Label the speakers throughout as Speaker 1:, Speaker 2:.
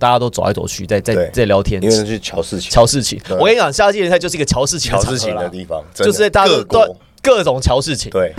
Speaker 1: 大家都走来走去，在在在聊天
Speaker 2: 因，为去瞧事情，
Speaker 1: 瞧事情。我跟你讲，夏季联赛就是一个瞧事情的
Speaker 2: 瞧事情的地方，
Speaker 1: 就是
Speaker 2: 在
Speaker 1: 大家都
Speaker 2: 各
Speaker 1: 各种瞧事情。
Speaker 2: 对。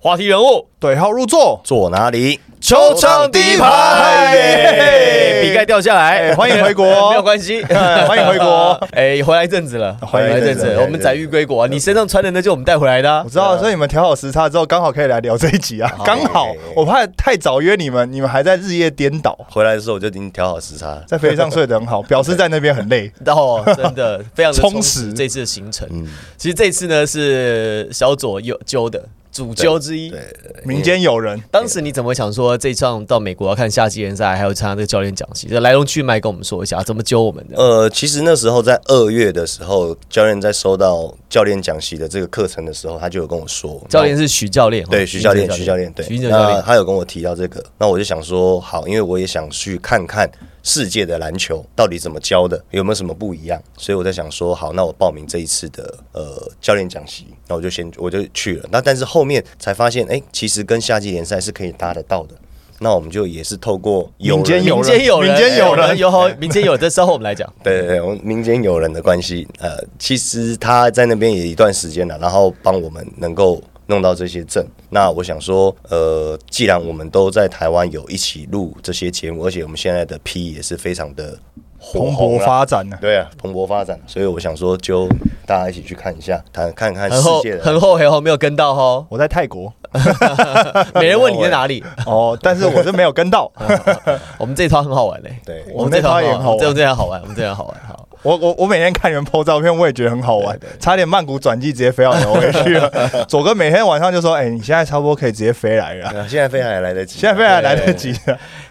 Speaker 1: 话题人物，
Speaker 3: 对号入座。
Speaker 2: 坐哪里？
Speaker 1: 球场第一排，
Speaker 3: 耶
Speaker 1: 比盖掉下来，
Speaker 3: 哎欢迎回国。
Speaker 1: 没有关系，
Speaker 3: 欢迎回国。
Speaker 1: 哎，回来一阵子了，
Speaker 3: 欢迎
Speaker 1: 回来一阵子。我们载誉归国啊！你身上穿的那就我们带回来的啊。
Speaker 3: 我。知道，所以你们调好时差之后，刚好可以来聊这一集啊。刚好，我怕太早约你们，你们还在日夜颠倒，
Speaker 2: 回来的时候我就已经调好时差。
Speaker 3: 在飞机上睡得很好，表示在那边很累。
Speaker 1: 哦，真的非常的充
Speaker 3: 充实
Speaker 1: 实这次的行程。
Speaker 2: 嗯，
Speaker 1: 其实这次呢是小左有揪的主揪之一。
Speaker 2: 对，
Speaker 3: 民间友人，
Speaker 1: 当时你怎么想说这一场到美国要看夏季联赛，还有参加这个教练讲习，这来龙去脉跟我们说一下，怎么揪我们的？
Speaker 2: 呃，其实那时候在二月的时候，教练在收到教练讲习的这个课程的时候，他就有跟我说，
Speaker 1: 教练是徐教练，
Speaker 2: 对
Speaker 1: 哦
Speaker 2: 徐教练，徐教练，对
Speaker 1: 徐，教练。
Speaker 2: 那他有跟我提到这个，那我就想说，好，因为我也想去看看世界的篮球到底怎么教的，有没有什么不一样，所以我在想说，好，那我报名这一次的呃教练讲习，那我就先我就去了，那但是后面才发现，哎、其实跟夏季联赛是可以搭得到的，那我们就也是透过
Speaker 3: 民间有
Speaker 1: 民间有人，
Speaker 3: 民间有人
Speaker 1: 哎有好，民间有人，这稍后我们来讲。
Speaker 2: 对对对，我们民间有人的关系，呃，其实他在那边也一段时间了，然后帮我们能够弄到这些证。那我想说，呃，既然我们都在台湾有一起录这些节目，而且我们现在的 P 也是非常的火
Speaker 3: 蓬勃发展呢。
Speaker 2: 对啊，蓬勃发展，所以我想说，就大家一起去看一下，看看
Speaker 1: 看
Speaker 2: 世界，的
Speaker 1: 很后，很后，没有跟到哈。
Speaker 3: 我在泰国
Speaker 1: 没人问你在哪里。
Speaker 3: 哦，但是我是没有跟到。
Speaker 1: 我们这一套很好玩嘞，
Speaker 2: 对
Speaker 1: 我们这一套
Speaker 3: 也很好玩
Speaker 1: 这这套好玩，我们这套好玩。好，
Speaker 3: 我我我每天看你们 PO 照片，我也觉得很好玩，差点曼谷转机直接飞到纽约去了。左哥每天晚上就说：“哎、你现在差不多可以直接飞来了，
Speaker 2: 啊现在飞还来得及，
Speaker 3: 现在飞还来得及。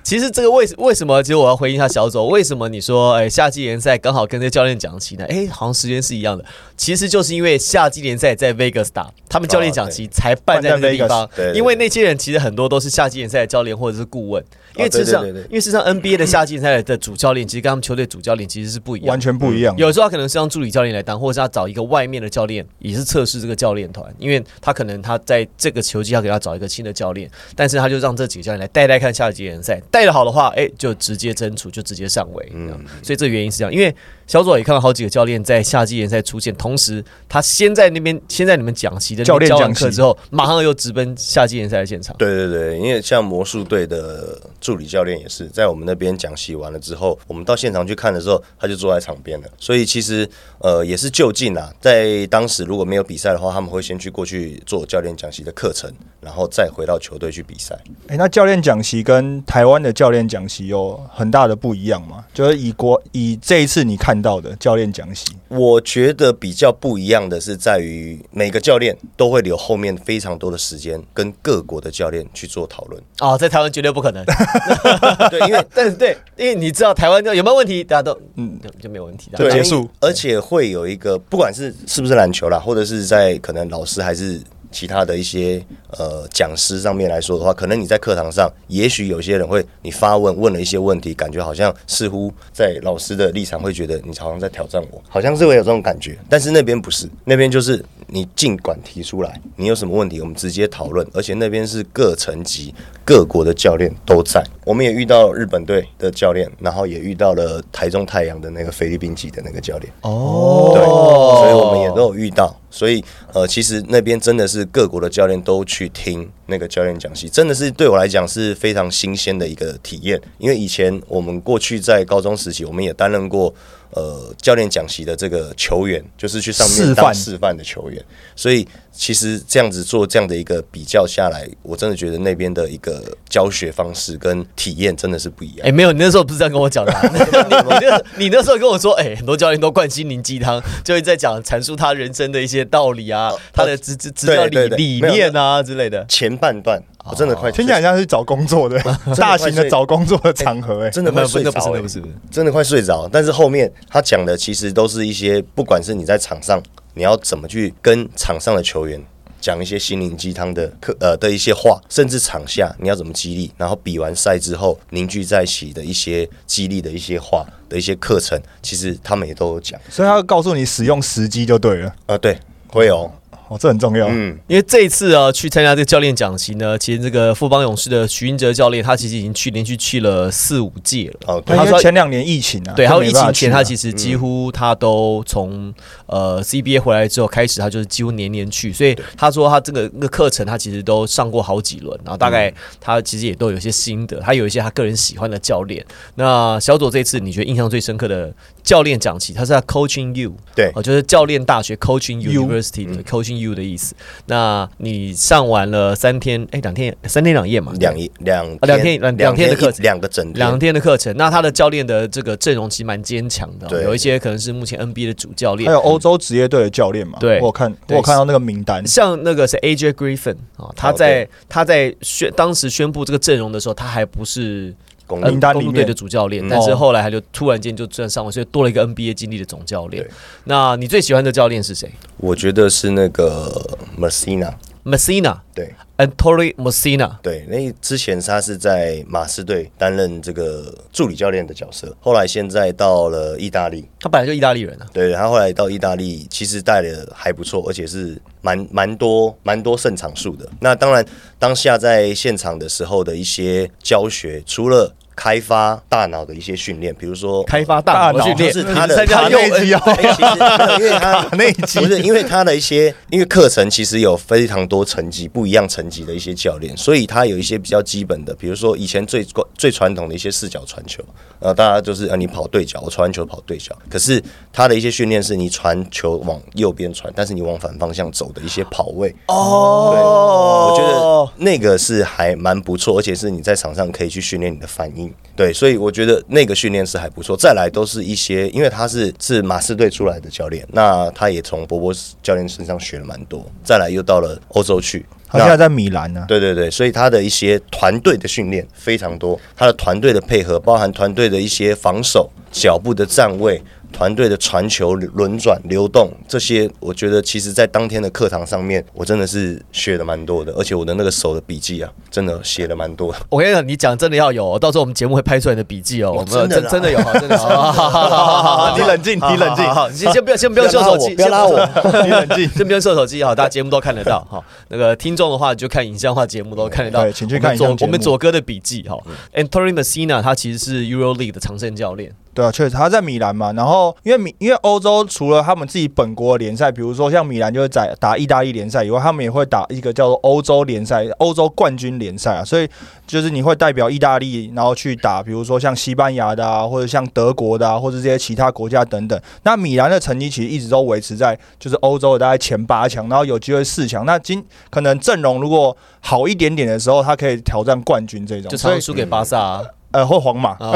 Speaker 1: 其实这个为为什么？其实我要回应一下小左，为什么你说哎夏季联赛刚好跟这个教练讲起呢？哎，好像时间是一样的。其实就是因为夏季联赛在 Vegas 打，他们教练讲期才办在那个地方因为那些人其实很多都是夏季联赛的教练或者是顾问，因为事实上，因为事实上 NBA 的夏季联赛的主教练其实跟他们球队主教练其实是不一样
Speaker 3: 完全不一样。
Speaker 1: 有时候他可能是让助理教练来当，或者是他找一个外面的教练，也是测试这个教练团，因为他可能他在这个球季要给他找一个新的教练，但是他就让这几个教练来带带看下一季联赛，带的好的话，哎、就直接争储，就直接上位。嗯，所以这原因是这样，因为小左也看到好几个教练在夏季联赛出现，同时他先在那边，先在你们讲席的教
Speaker 3: 练讲习
Speaker 1: 课之后，马上又直奔夏季联赛的现场。
Speaker 2: 对对对，因为像魔术队的助理教练也是在我们那边讲习完了之后，我们到现场去看的时候，他就坐在场边了。所以其实呃也是就近啦，在当时如果没有比赛的话，他们会先去过去做教练讲习的课程，然后再回到球队去比赛。
Speaker 3: 哎、那教练讲习跟台湾的教练讲习有很大的不一样吗？就是以国以这一次你看到的教练讲习，
Speaker 2: 我觉得比较不一样的是在于每个教练都会留后面非常多的时间跟各国的教练去做讨论。
Speaker 1: 哦，在台湾绝对不可能。
Speaker 2: 对，因为
Speaker 1: 但是对，因为你知道台湾有没有问题，大家都嗯。就就没有问题。
Speaker 2: 对，
Speaker 3: 结束。
Speaker 2: 而且会有一个，不管是是不是篮球啦，或者是在可能老师还是其他的一些呃讲师上面来说的话，可能你在课堂上，也许有些人会你发问问了一些问题，感觉好像似乎在老师的立场会觉得你好像在挑战我，好像是会有这种感觉，但是那边不是，那边就是你尽管提出来，你有什么问题我们直接讨论，而且那边是各层级各国的教练都在，我们也遇到日本队的教练，然后也遇到了台中太阳的那个菲律宾籍的那个教练。
Speaker 1: 哦
Speaker 2: 对，所以我们也都有遇到。所以呃，其实那边真的是各国的教练都去听那个教练讲习，真的是对我来讲是非常新鲜的一个体验。因为以前我们过去在高中时期，我们也担任过呃教练讲席的这个球员，就是去上面
Speaker 3: 示范
Speaker 2: 当示范的球员。所以其实这样子做这样的一个比较下来，我真的觉得那边的一个教学方式跟体验真的是不一样
Speaker 1: 哎、。没有，你那时候不是这样跟我讲的、啊。你你那你那时候跟我说，哎、很多教练都灌心灵鸡汤，就会在讲阐述他人生的一些道理啊，他的执执执教理理念啊之类的。
Speaker 2: 前半段我真的快
Speaker 3: 听起来像是找工作的 大型的找工作的场合、哎、
Speaker 2: 真的快
Speaker 1: 没有，
Speaker 2: 睡着、
Speaker 1: 那不是，不是，不是
Speaker 2: 真的快睡着。但是后面他讲的其实都是一些，不管是你在场上，你要怎么去跟场上的球员讲一些心灵鸡汤的课呃的一些话，甚至场下你要怎么激励，然后比完赛之后凝聚在一起的一些激励的一些话的一些课程，其实他们也都有讲。
Speaker 3: 所以他告诉你使用时机就对了。
Speaker 2: 呃，对，会有。
Speaker 3: 哦，这很重要。
Speaker 2: 嗯，
Speaker 1: 因为这一次啊，去参加这个教练讲习呢，其实这个富邦勇士的徐英哲教练，他其实已经去连续去了四五届了。
Speaker 2: 哦，对。
Speaker 3: 他
Speaker 1: 他说
Speaker 3: 说前两年疫情啊，
Speaker 1: 对，还有疫情前，他其实几乎他都从呃 CBA 回来之后开始，他就是几乎年年去，所以他说他这个那个课程他其实都上过好几轮，然后大概
Speaker 3: 嗯。
Speaker 1: 他其实也都有一些心得，他有一些他个人喜欢的教练。那小左这次你觉得印象最深刻的教练讲起，他是在 Coaching You，
Speaker 2: 对。
Speaker 1: 哦，就是教练大学 Coaching
Speaker 3: U
Speaker 1: University
Speaker 3: 嗯。
Speaker 1: 的 Coaching You 的意思。那你上完了三天，哎，两天三天两夜嘛，
Speaker 2: 两夜两
Speaker 1: 啊两天两两天的课程。
Speaker 2: 两个整
Speaker 1: 两天的课程，那他的教练的这个阵容其实蛮坚强的有一些可能是目前 NBA 的主教练。
Speaker 3: 还，有欧洲职业队的教练嘛，
Speaker 1: 对。
Speaker 3: 我有看，我看到那个名单，
Speaker 1: 像那个是 AJ Griffin 啊、他
Speaker 2: 哦
Speaker 1: 在
Speaker 2: 对。
Speaker 1: 他在宣当时宣布这个阵容的时候，他还不是
Speaker 2: 公
Speaker 1: 呃
Speaker 3: 名单里面
Speaker 1: 公路队的主教练，
Speaker 2: 嗯
Speaker 1: 但是
Speaker 3: 哦
Speaker 1: 后来他就突然间就转上了，所以多了一个 NBA 经历的总教练。那你最喜欢的教练是谁
Speaker 2: 我觉得是那个
Speaker 1: Messina，？Messina。
Speaker 2: 对
Speaker 1: ，Antoni Messina
Speaker 2: 对，那之前他是在马刺队担任这个助理教练的角色，后来现在到了意大利，
Speaker 1: 他本来就意大利人啊。
Speaker 2: 对他后来到意大利，其实带的还不错，而且是蛮蛮多蛮多胜场数的。那当然，当下在现场的时候的一些教学，除了开发大脑的一些训练，比如说
Speaker 1: 开发大脑
Speaker 2: 就是他的
Speaker 1: 参加幼
Speaker 3: 卡内基哦
Speaker 2: 对，其实因为他
Speaker 3: 那一集
Speaker 2: 不是因为他的一些，因为课程其实有非常多层级不一样层级的一些教练，所以他有一些比较基本的，比如说以前最最传统的一些四角传球，呃，大家就是呃你跑对角，我传完球跑对角，可是他的一些训练是你传球往右边传，但是你往反方向走的一些跑位，
Speaker 1: 哦对
Speaker 2: 我觉得那个是还蛮不错，而且是你在场上可以去训练你的反应。对，所以我觉得那个训练是还不错。再来都是一些，因为他是是马刺队出来的教练，那他也从波波教练身上学了蛮多。再来又到了欧洲去，那
Speaker 3: 他现在在米兰呢。
Speaker 2: 对对对，所以他的一些团队的训练非常多，他的团队的配合，包含团队的一些防守、脚步的站位、团队的传球、轮转、流动这些，我觉得其实在当天的课堂上面，我真的是学的蛮多的，而且我的那个手的笔记啊，真的写的蛮多的。
Speaker 1: 我跟你讲，你讲真的要有哦，到时候我们节目会拍出来你的笔记哦。我们
Speaker 2: 真的
Speaker 1: 真 真的有，好真的有。好好好好好好
Speaker 3: 你冷静，你冷静
Speaker 1: 好，你，先先不要先不要秀手机，
Speaker 2: 不要拉我，
Speaker 1: 你冷静，先不要秀手机好，大家节目都看得到哈。那个听众的话就看影像化节目都看得到。
Speaker 3: 对请去看
Speaker 1: 我们左我们左哥的笔记哈。Anthony Messina 他其实是 EuroLeague 的常胜教练，
Speaker 3: 对啊，确实他在米兰嘛，然后因为米因为欧洲除了他们自己本国的联赛，比如说像米兰就是在打意大利联赛以外，他们也会打一个叫做欧洲联赛、欧洲冠军联赛啊，所以就是你会代表意大利，然后去打，比如说像西班牙的啊，或者像德国的啊，或者这些其他国家等等。那米兰的成绩其实一直都维持在就是欧洲的大概前八强，然后有机会四强。那今可能阵容如果好一点点的时候，他可以挑战冠军这种，
Speaker 1: 就常常输给巴萨啊，
Speaker 3: 呃或皇马。
Speaker 1: 啊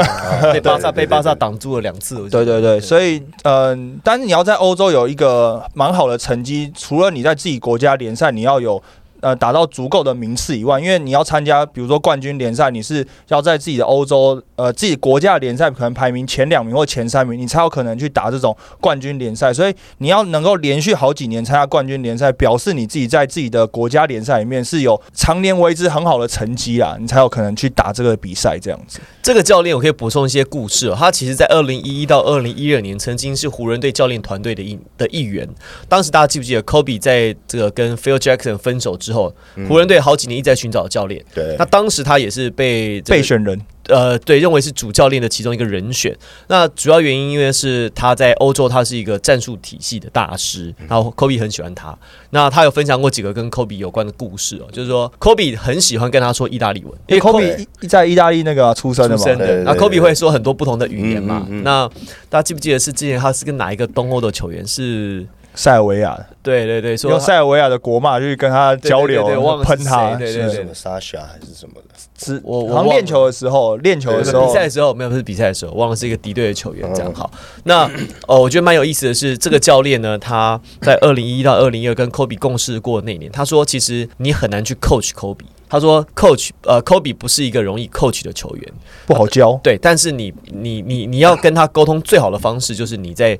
Speaker 1: 被巴萨 被巴萨挡住了两次。
Speaker 3: 对对对，所以嗯、但是你要在欧洲有一个蛮好的成绩，除了你在自己国家联赛你要有。呃，达到足够的名次以外，因为你要参加，比如说冠军联赛，你是要在自己的欧洲呃自己国家联赛可能排名前两名或前三名，你才有可能去打这种冠军联赛。所以你要能够连续好几年参加冠军联赛，表示你自己在自己的国家联赛里面是有常年为之很好的成绩啦，你才有可能去打这个比赛这样子。
Speaker 1: 这个教练我可以补充一些故事哦。他其实，在二零一一到二零一二年，曾经是湖人队教练团队的一的一员。当时大家记不记得，Kobe 在这个跟 Phil Jackson 分手之后，湖人队好几年一直在寻找教练。
Speaker 2: 对
Speaker 1: 那，当时他也是被这个
Speaker 3: 备选人，
Speaker 1: 呃，对，认为是主教练的其中一个人选。那主要原因因为是他在欧洲，他是一个战术体系的大师，然后 Kobe 很喜欢他。那他有分享过几个跟 Kobe 有关的故事哦，就是说 Kobe 很喜欢跟他说意大利文，
Speaker 3: 因为 Kobe 在意大利那个出生的
Speaker 1: 那
Speaker 2: 对对对
Speaker 1: Kobe 会说很多不同的语言嘛。
Speaker 2: 嗯嗯嗯
Speaker 1: 那大家记不记得是之前他是跟哪一个东欧的球员是？
Speaker 3: 塞尔维亚的。
Speaker 1: 对对对，说
Speaker 3: 用塞尔维亚的国骂去跟他交流
Speaker 1: 对对对忘，了
Speaker 3: 喷他，
Speaker 1: 对对对
Speaker 2: 是什么 Sasha 还是什么的？
Speaker 3: 是
Speaker 1: 我我
Speaker 3: 练球的时候，练球的时候
Speaker 1: 比赛的时候没有，不是比赛的时候，忘了是一个敌对的球员。这样
Speaker 2: 嗯
Speaker 1: 好，那哦，我觉得蛮有意思的是，这个教练呢，他在二零一到二零一二跟 Kobe 共事过那年，他说其实你很难去 coach Kobe。他说，coach 呃，Kobe 不是一个容易 coach 的球员，
Speaker 3: 不好教。
Speaker 1: 对，但是你你你你要跟他沟通最好的方式就是你在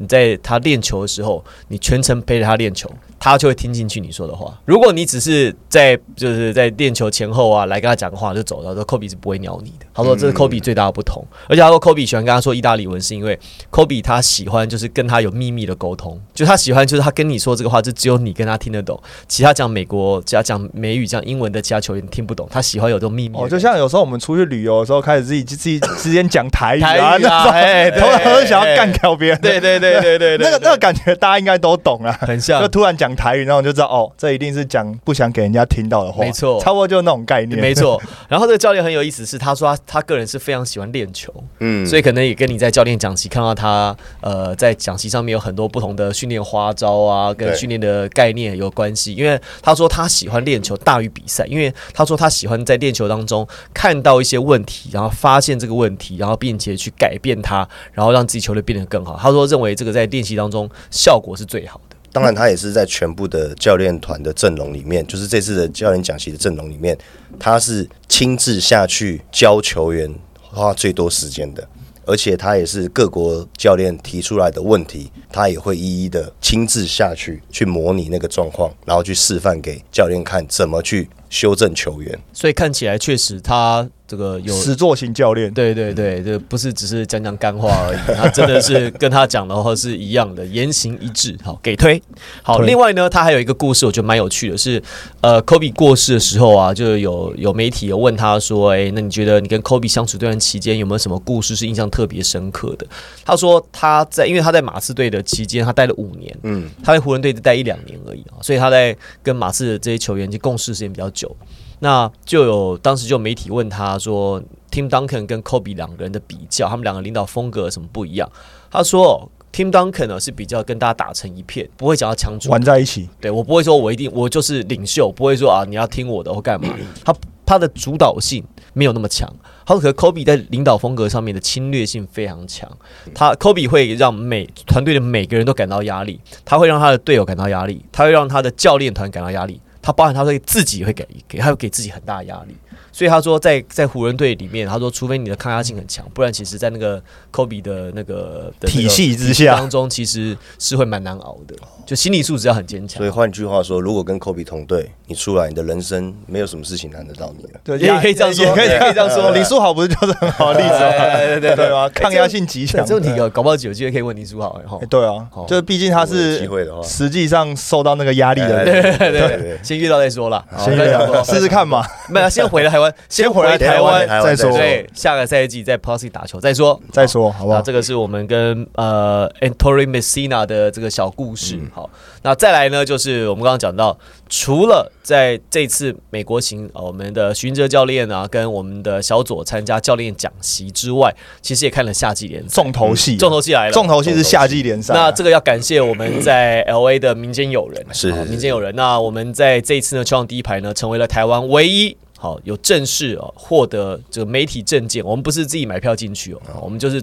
Speaker 1: 你在他练球的时候，你全程陪着他练球，他就会听进去你说的话。如果你只是在就是在练球前后啊来跟他讲话就走了，说科比是不会鸟你的。他说这是科比最大的不同，而且他说科比喜欢跟他说意大利文，是因为科比他喜欢就是跟他有秘密的沟通，就他喜欢就是他跟你说这个话，就只有你跟他听得懂，其他讲美国加讲美语讲英文的其他球员听不懂。他喜欢有这种秘密
Speaker 3: 哦，就像有时候我们出去旅游的时候，开始自己自己之间讲台语啊，
Speaker 1: 对
Speaker 3: 通常都想要干掉别人。
Speaker 1: 对对对对对对，
Speaker 3: 那个那个感觉大家应该都懂啊。
Speaker 1: 很像
Speaker 3: 就突然讲台语，然后就知道哦，这一定是讲不想给人家听到的话。
Speaker 1: 没错
Speaker 3: 差不多就是那种概念。
Speaker 1: 没错，然后这个教练很有意思，是他说他他个人是非常喜欢练球，
Speaker 2: 嗯
Speaker 1: 所以可能也跟你在教练讲席看到他呃在讲席上面有很多不同的训练花招啊，跟训练的概念有关系。因为他说他喜欢练球大于比赛，因为他说他喜欢在练球当中看到一些问题，然后发现这个问题，然后并且去改变它，然后让自己球队变得更好。他说认为这个在练习当中效果是最好的。
Speaker 2: 当然，他也是在全部的教练团的阵容里面，就是这次的教练讲席的阵容里面，他是亲自下去教球员花最多时间的，而且他也是各国教练提出来的问题，他也会一一的亲自下去去模拟那个状况，然后去示范给教练看怎么去修正球员。
Speaker 1: 所以看起来确实他这个有
Speaker 3: 实作型教练。
Speaker 1: 对对对，这不是只是讲讲干话而已，他真的是跟他讲的话是一样的，言行一致。好，给推。好，另外呢，他还有一个故事，我觉得蛮有趣的是，呃科比过世的时候啊，就有有媒体有问他说，哎，那你觉得你跟科比相处这段期间有没有什么故事是印象特别深刻的？他说他在，因为他在马刺队的期间，他待了五年，
Speaker 2: 嗯，
Speaker 1: 他在湖人队待一两年而已啊，所以他在跟马刺的这些球员就共事时间比较久。那就有当时就媒体问他说，Tim Duncan 跟 Kobe 两个人的比较，他们两个领导风格有什么不一样？他说。Tim Duncan 呢是比较跟大家打成一片，不会想要强主
Speaker 3: 玩在一起，
Speaker 1: 对我不会说我一定我就是领袖，不会说啊你要听我的或干嘛。他他的主导性没有那么强。他说可是 Kobe 在领导风格上面的侵略性非常强。他 Kobe 会让每团队的每个人都感到压力，他会让他的队友感到压力，他会让他的教练团感到压力。他包含他会自己会给给他会给自己很大的压力。所以他说在，在湖人队里面，他说，除非你的抗压性很强，不然其实，在那个科比的那个
Speaker 3: 体系之下
Speaker 1: 当中，其实是会蛮难熬的，就心理素质要很坚强
Speaker 2: 所以。换句话说，如果跟科比同队，你出来，你的人生没有什么事情难得到你了。
Speaker 3: 对
Speaker 1: 也可以这样说
Speaker 3: 也可以
Speaker 1: 可以这样说
Speaker 3: 林书豪不是就是很好的例子吗？
Speaker 1: 对对
Speaker 3: 对吧？抗压性极强。
Speaker 1: 这问题搞搞不好有机会可以问林书豪，哈
Speaker 3: 哎，对啊，就是毕竟他是
Speaker 2: 机会的话
Speaker 3: 实际上受到那个压力的
Speaker 2: 哎
Speaker 3: 人，
Speaker 1: 对对
Speaker 2: 对
Speaker 1: 对，先遇到再说啦。好
Speaker 3: 先试试看嘛。
Speaker 1: 没有，先回来台湾，先回来台
Speaker 2: 台
Speaker 1: 湾，
Speaker 3: 再说
Speaker 1: 对，下个赛季在 Plus 打球再说。
Speaker 3: 再说好不好？
Speaker 1: 这个是我们跟呃 Antori Messina 的这个小故事。
Speaker 3: 嗯
Speaker 1: 好，那再来呢，就是我们刚刚讲到，除了在这次美国行，呃我们的徐云哲教练啊，跟我们的小左参加教练讲习之外，其实也看了夏季联赛，
Speaker 3: 重头戏，
Speaker 1: 重头戏来了，
Speaker 3: 重头戏是夏季联赛。
Speaker 1: 那这个要感谢我们在 L A 的民间友人，
Speaker 2: 是
Speaker 1: 民间友人。那我们在这一次呢，球场第一排呢，成为了台湾唯一。好，有正式哦获得这个媒体证件，我们不是自己买票进去哦，我们就是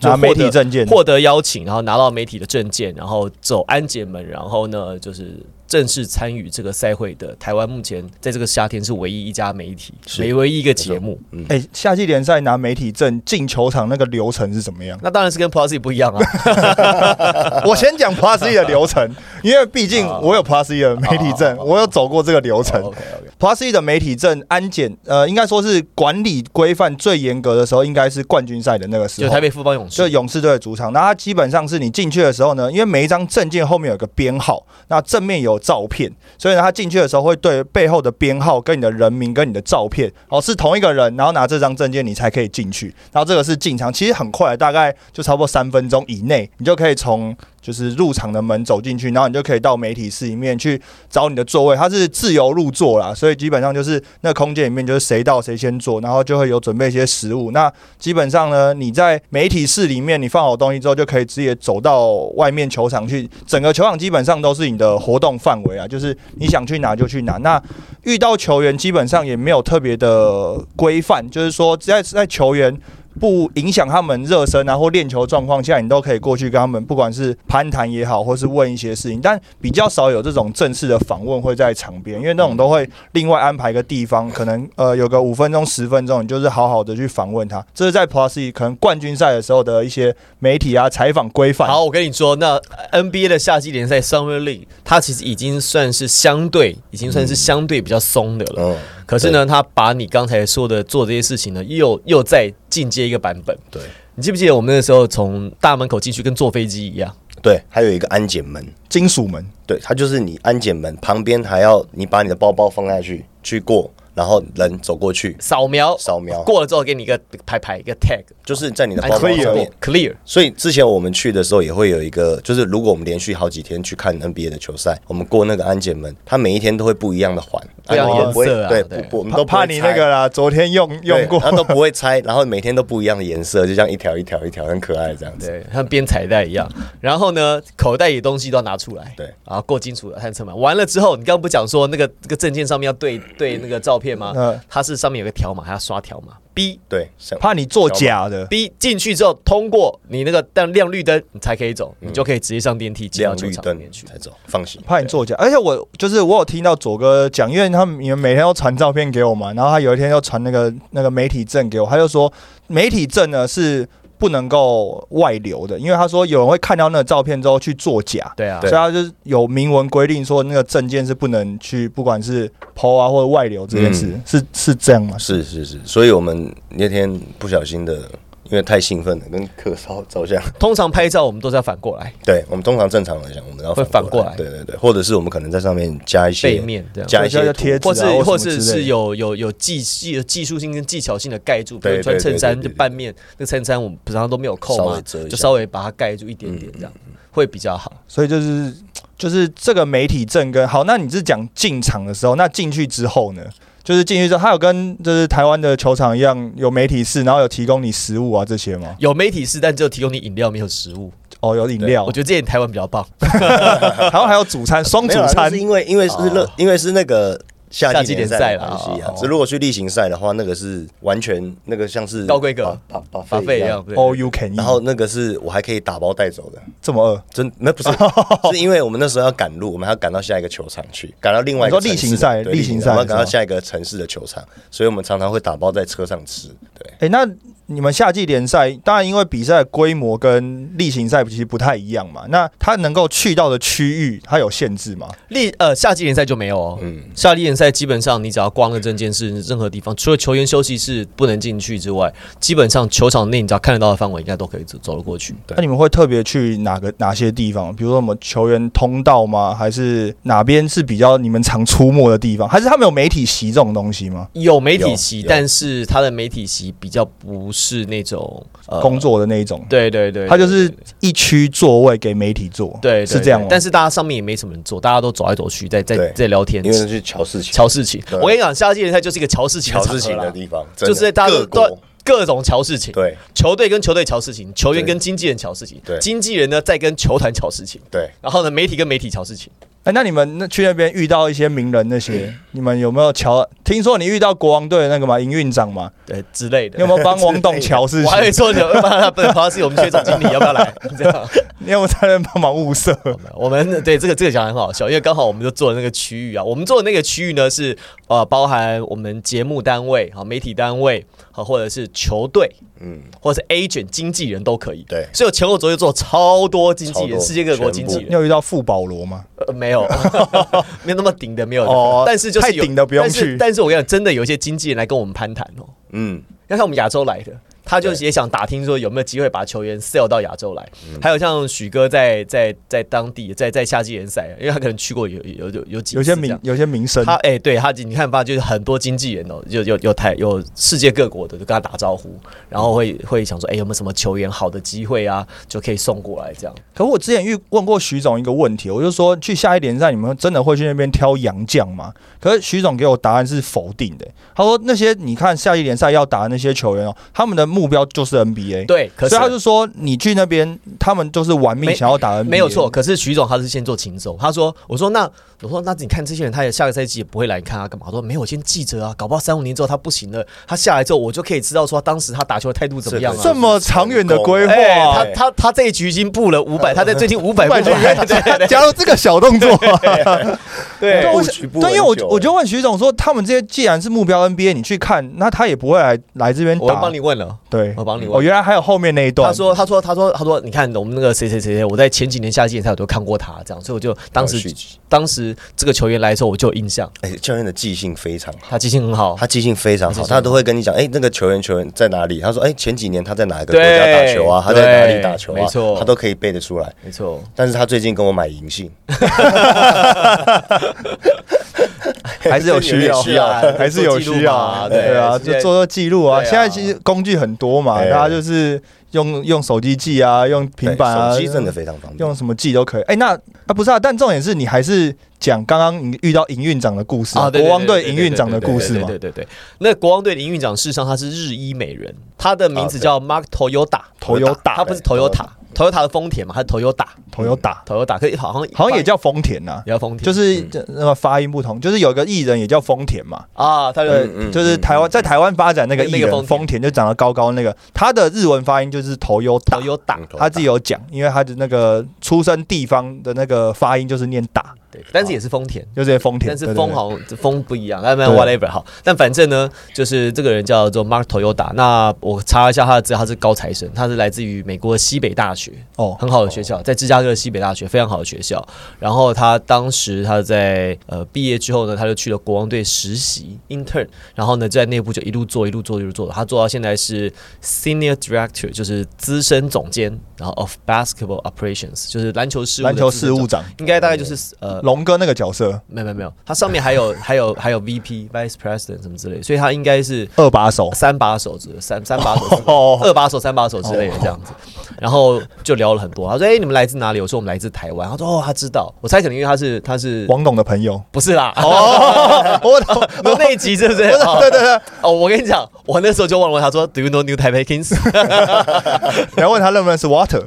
Speaker 3: 拿媒体证件，
Speaker 1: 获得邀请，然后拿到媒体的证件，然后走安检门，然后呢就是正式参与这个赛会的台湾目前在这个夏天是唯一一家媒体，
Speaker 2: 是
Speaker 1: 唯唯一一个节目。
Speaker 3: 哎，夏季联赛拿媒体证进球场那个流程是怎么样？
Speaker 1: 那当然是跟 Plus 不一样啊，
Speaker 3: 我先讲 Plus E 的流程，因为毕竟我有 Plus E 的媒体证，我有走过这个流程。
Speaker 1: OK
Speaker 3: OK，Plus E 的媒体证安检，呃，应该说是管理规范最严格的时候，应该是冠军赛的那个时候。
Speaker 1: 就台北富邦勇士，
Speaker 3: 就勇士队的主场，那它基本上是你进去的时候呢，因为每一张证件后面有个编号，那正面有照片，所以呢，他进去的时候会对背后的编号跟你的人名跟你的照片哦是同一个人，然后拿这张证件你才可以进去，然后这个是进场，其实很快，大概就差不多三分钟以内，你就可以从就是入场的门走进去，然后你就可以到媒体室里面去找你的座位，它是自由入座啦，所以基本上就是那空间里面就是谁到谁先坐，然后就会有准备一些食物。那基本上呢，你在媒体室里面你放好东西之后，就可以直接走到外面球场去，整个球场基本上都是你的活动范围啊，就是你想去哪就去哪。那遇到球员基本上也没有特别的规范，就是说在在球员。不影响他们热身然后练球状况下，你都可以过去跟他们，不管是攀谈也好，或是问一些事情。但比较少有这种正式的访问会在场边，因为那种都会另外安排一个地方，可能呃有个五分钟、十分钟，你就是好好的去访问他。这是在 Plus 可能冠军赛的时候的一些媒体啊采访规范。
Speaker 1: 好，我跟你说，那 NBA 的夏季联赛 Summer League，它其实已经算是相对，已经算是相对比较松的了。
Speaker 2: 嗯，
Speaker 1: 可是呢，他把你刚才说的做这些事情呢，又又再进阶一个版本。
Speaker 2: 对
Speaker 1: 你记不记得我们那时候从大门口进去跟坐飞机一样？
Speaker 2: 对，还有一个安检门，
Speaker 3: 金属门，
Speaker 2: 对，它就是你安检门旁边还要你把你的包包放下去去过，然后人走过去
Speaker 1: 扫描
Speaker 2: 扫描，
Speaker 1: 过了之后，给你一个牌牌一个 tag
Speaker 2: 就是在你的包包上面。
Speaker 1: clear。
Speaker 2: 所以之前我们去的时候也会有一个，就是如果我们连续好几天去看 NBA 的球赛，我们过那个安检门，他每一天都会不一样的环，
Speaker 1: 不一样的颜色啊
Speaker 2: 对，不不，我们
Speaker 3: 怕
Speaker 2: 都
Speaker 3: 怕你那个啦，昨天用用过。
Speaker 2: 他都不会拆，然后每天都不一样的颜色，就像一条一条一条，很可爱这样子。
Speaker 1: 对，像编彩带一样。然后呢，口袋里的东西都要拿出来。
Speaker 2: 对，
Speaker 1: 然后过金属的探测门。完了之后，你刚刚不讲说那个这个证件上面要对对那个照片吗？
Speaker 3: 嗯
Speaker 1: 它是上面有个条码，还要刷条码。B
Speaker 2: 对，
Speaker 3: 怕你作假的
Speaker 1: ，B 进去之后通过你那个灯亮绿灯，你才可以走，你就可以直接上电梯进到球
Speaker 2: 亮绿灯
Speaker 1: 场里面去。
Speaker 2: 才走，放心。
Speaker 3: 怕你作假。而且我就是我有听到左哥讲，因为他们你们每天都传照片给我嘛，然后他有一天又传那个那个媒体证给我，他就说媒体证呢是不能够外流的，因为他说有人会看到那个照片之后去作假。
Speaker 1: 对啊
Speaker 3: 所以，他就是有明文规定说，那个证件是不能去，不管是抛啊或者外流这件事，
Speaker 2: 嗯
Speaker 3: 是是这样吗？
Speaker 2: 是是是，所以我们那天不小心的，因为太兴奋了，跟客照照相。
Speaker 1: 通常拍照我们都是要反过来，
Speaker 2: 对我们通常正常来讲，我们要
Speaker 1: 会反过来
Speaker 2: 对对对，或者是我们可能在上面加一些
Speaker 1: 背面这样。
Speaker 2: 加一些
Speaker 3: 要贴纸
Speaker 1: 或是
Speaker 3: 啊，
Speaker 1: 或是是有有有技技技术性跟技巧性的盖住，比如
Speaker 2: 对对
Speaker 1: 穿衬衫
Speaker 2: 对对对
Speaker 1: 就半面，那个衬衫我们平常都没有扣嘛
Speaker 2: 稍微遮一，下
Speaker 1: 就稍微把它盖住一点点，这样会比较好。
Speaker 3: 所以就是就是这个媒体证跟好，那你是讲进场的时候，那进去之后呢？就是进去之后，他有跟就是台湾的球场一样有媒体室，然后有提供你食物啊这些吗？
Speaker 1: 有媒体室，但只有提供你饮料，没有食物。
Speaker 3: 哦，有饮料
Speaker 1: 我，觉得这点台湾比较棒。
Speaker 3: 然后还有主餐，双主餐
Speaker 2: 是因为因为是热
Speaker 1: 哦，
Speaker 2: 因为是那个夏
Speaker 1: 夏季
Speaker 2: 季联赛
Speaker 1: 联赛啦
Speaker 2: 的关系啊
Speaker 1: 哦。
Speaker 2: 只如果去例行赛的话，那个是完全那个像是
Speaker 1: 高规格
Speaker 2: 把把
Speaker 1: 把费一样，。对
Speaker 3: all you can
Speaker 2: 然后那个是我还可以打包带走的，
Speaker 3: 这么饿，
Speaker 2: 真那不是，是因为我们那时候要赶路，我们还要赶到下一个球场去，赶到另外一个
Speaker 3: 例行赛
Speaker 2: 对
Speaker 3: 例行赛
Speaker 2: 我们要赶到下一个城市的球场，所以我们常常会打包在车上吃。对，
Speaker 3: 哎、那你们夏季联赛，当然因为比赛规模跟例行赛其实不太一样嘛，那它能够去到的区域，它有限制吗？
Speaker 1: 例呃夏季联赛就没有哦。
Speaker 2: 嗯，
Speaker 1: 夏季联赛基本上你只要光了证件是任何地方，除了球员休息室不能进去之外，基本上球场内你只要看得到的范围，应该都可以走走得过去。
Speaker 2: 对
Speaker 3: 那你们会特别去哪个哪些地方？比如说什么球员通道吗？还是哪边是比较你们常出没的地方？还是他们有媒体席这种东西吗？
Speaker 1: 有媒体席，但是他的媒体席比较不是那种呃
Speaker 3: 工。作的那一种，
Speaker 1: 对对对，
Speaker 3: 它就是一区座位给媒体坐，
Speaker 1: 对，对
Speaker 3: 是这样
Speaker 1: 但是大家上面也没什么人坐，大家都走来走去，在在在聊天。
Speaker 2: 因为是乔事情，
Speaker 1: 瞧事情。我跟你讲，夏季联赛就是一个瞧事情的
Speaker 2: 乔事情的地方，
Speaker 1: 就是在大家都
Speaker 2: 各
Speaker 1: 各种瞧事情，
Speaker 2: 对。
Speaker 1: 球队跟球队瞧事情，球员跟经纪人瞧事情
Speaker 2: 对，
Speaker 1: 经纪人呢在跟球团瞧事情，
Speaker 2: 对，
Speaker 1: 然后呢媒体跟媒体瞧事情。
Speaker 3: 哎、那你们那去那边遇到一些名人那
Speaker 2: 嗯
Speaker 3: 些，你们有没有瞧？听说你遇到国王队的那个嘛营运长嘛，
Speaker 1: 对之类的
Speaker 3: 你有。没有帮王董瞧事
Speaker 1: 我还以为
Speaker 3: 情？
Speaker 1: 说你，不能他是我们区总经理，要不要来？这样，
Speaker 3: 你有没有在那边帮忙物色？
Speaker 1: 我们对这个这个讲得很好笑，因为刚好我们就做的那个区域啊，我们做的那个区域呢是呃包含我们节目单位啊、媒体单位啊，或者是球队，
Speaker 2: 嗯，
Speaker 1: 或者是 agent 经纪人都可以。
Speaker 2: 对，
Speaker 1: 所以我前后左右做超多经纪人，世界各国经纪人
Speaker 3: 你。有遇到富保罗吗？
Speaker 1: 呃，没有，没有那么顶的，没有。
Speaker 3: 哦
Speaker 1: 但是就是有
Speaker 3: 太顶的不用
Speaker 1: 但是
Speaker 3: 去
Speaker 1: 但是我跟你讲，真的有一些经纪人来跟我们攀谈哦，
Speaker 2: 嗯，
Speaker 1: 要看我们亚洲来的，他就
Speaker 2: 对
Speaker 1: 也想打听说有没有机会把球员 sell 到亚洲来。
Speaker 3: 嗯
Speaker 1: 还有像许哥在在在当地在在夏季联赛，因为他可能去过有有有有几
Speaker 3: 有些。名有些名声
Speaker 1: 他，哎、对他，你看吧，就是很多经纪人哦，有有有台有世界各国的，就跟他打招呼，然后会会想说，哎、有没有什么球员好的机会啊，就可以送过来这样。
Speaker 3: 可我之前遇问过徐总一个问题，我就说去下一联赛，你们真的会去那边挑洋将吗？可是徐总给我答案是否定的。他说那些你看下一联赛要打的那些球员哦，他们的目标就是 NBA。
Speaker 1: 对，可是
Speaker 3: 所以他就说你去那边，他们就是玩命想要打 NBA，
Speaker 1: 没有错。可是徐总他是先做禽兽，他说：“我说那我说那你看这些人，他也下个赛季也不会来，看他干嘛？”他说：“没有，我先记着啊，搞不好三五年之后他不行了，他下来之后我就可以知道说当时他打球的态度怎么样啊。”
Speaker 3: 这么长远的规划，
Speaker 1: 哎，他他他这一局已经布了五百，他在最近五百步
Speaker 3: 500
Speaker 1: 对对对
Speaker 3: 加入这个小动作，
Speaker 1: 对
Speaker 3: 对，因为我我就问徐总说，他们这些既然是目标 NBA，你去看，那他也不会来来这边打
Speaker 1: 我帮。你问了。
Speaker 3: 对，
Speaker 1: 我帮你问
Speaker 3: 哦，原来还有后面那一段。
Speaker 1: 他说：“他说，他说，他说，你看我们那个谁谁谁谁，我在前几年夏季联赛我都看过他，这样，所以我就当时当时这个球员来的时候，我就有印象，
Speaker 2: 哎，教练的记性非常好。
Speaker 1: 他记性很好，
Speaker 2: 他记性非常好，
Speaker 1: 他
Speaker 2: 都会跟你讲，哎、那个球员球员在哪里？他说，哎、前几年他在哪个国家打球啊？他在哪里打球啊？
Speaker 1: 没错
Speaker 2: 他都可以背得出来。
Speaker 1: 没错，
Speaker 2: 但是他最近跟我买银杏，
Speaker 3: 还是有需要，
Speaker 2: 需要
Speaker 3: 还是有需要
Speaker 1: 啊，
Speaker 3: 对啊，就做做记录啊。现在其实工具很多嘛，大家就是用用手机记啊，用平板啊，
Speaker 2: 手机真的非常方便。
Speaker 3: 用什么记都可以。哎，那啊不是啊，但重点是你还是讲刚刚你遇到营运长的故事
Speaker 1: 啊，对
Speaker 3: 国王队营运长的故事嘛。
Speaker 1: 对。对对那国王队的营运长事实上他是日医美人，他的名字叫 Mark
Speaker 3: Toyota，Toyota
Speaker 1: 他不是 Toyota，Toyota 的丰田嘛，他是 Toyota，Toyota，Toyota 可以好像
Speaker 3: 好像也叫丰田呐，
Speaker 1: 也叫丰田，
Speaker 3: 就是那个发音不同，就是有个艺人也叫丰田嘛。
Speaker 1: 啊，他就
Speaker 3: 对
Speaker 2: 嗯，嗯
Speaker 3: 就是台湾在台湾发展那个艺人
Speaker 1: 丰田，
Speaker 3: 就长得高高那个，他的日文发音就是头有打
Speaker 1: ，Toyota，
Speaker 2: 嗯
Speaker 3: 他自己有讲，因为他的那个出生地方的那个发音就是念打，
Speaker 1: 对，但是也是丰田。
Speaker 3: 就是丰田，
Speaker 1: 但是
Speaker 3: 对
Speaker 1: 风好像风不一样，但没有 whatever 好，但反正呢，就是这个人叫做 Mark Toyota。那我查一下他的资料，他是高材生，他是来自于美国西北大学，
Speaker 3: 哦，
Speaker 1: 很好的学校，在芝加哥的西北大学，非常好的学校。然后他当时他在呃毕业之后呢，他就去了国王队实习 intern，然后呢在内部就一路做一路做一路做，他做到现在是 senior director，就是资深总监，然后 of basketball operations，就是篮球事务的
Speaker 3: 篮球事务长。
Speaker 1: 应该大概就是呃
Speaker 3: 龙哥那个角色
Speaker 1: 没有没有没有，他上面还有 还有还有 VP、Vice President 什么之类，所以他应该是
Speaker 3: 二把手，
Speaker 1: 三把手之三三把手 二把手、三把手之类的这样子。然后就聊了很多，他说：“哎、你们来自哪里？”我说：“我们来自台湾。”他说：“哦，他知道。”我猜可能因为他是他是
Speaker 3: 王董的朋友。
Speaker 1: 不是啦？
Speaker 3: 哦，我懂，
Speaker 1: 哦，那一集是不是？哦对对对。哦，我跟你讲，我那时候就问了他说：“Do you know New Taipei Kings？”
Speaker 3: 然后问他认不认识 Water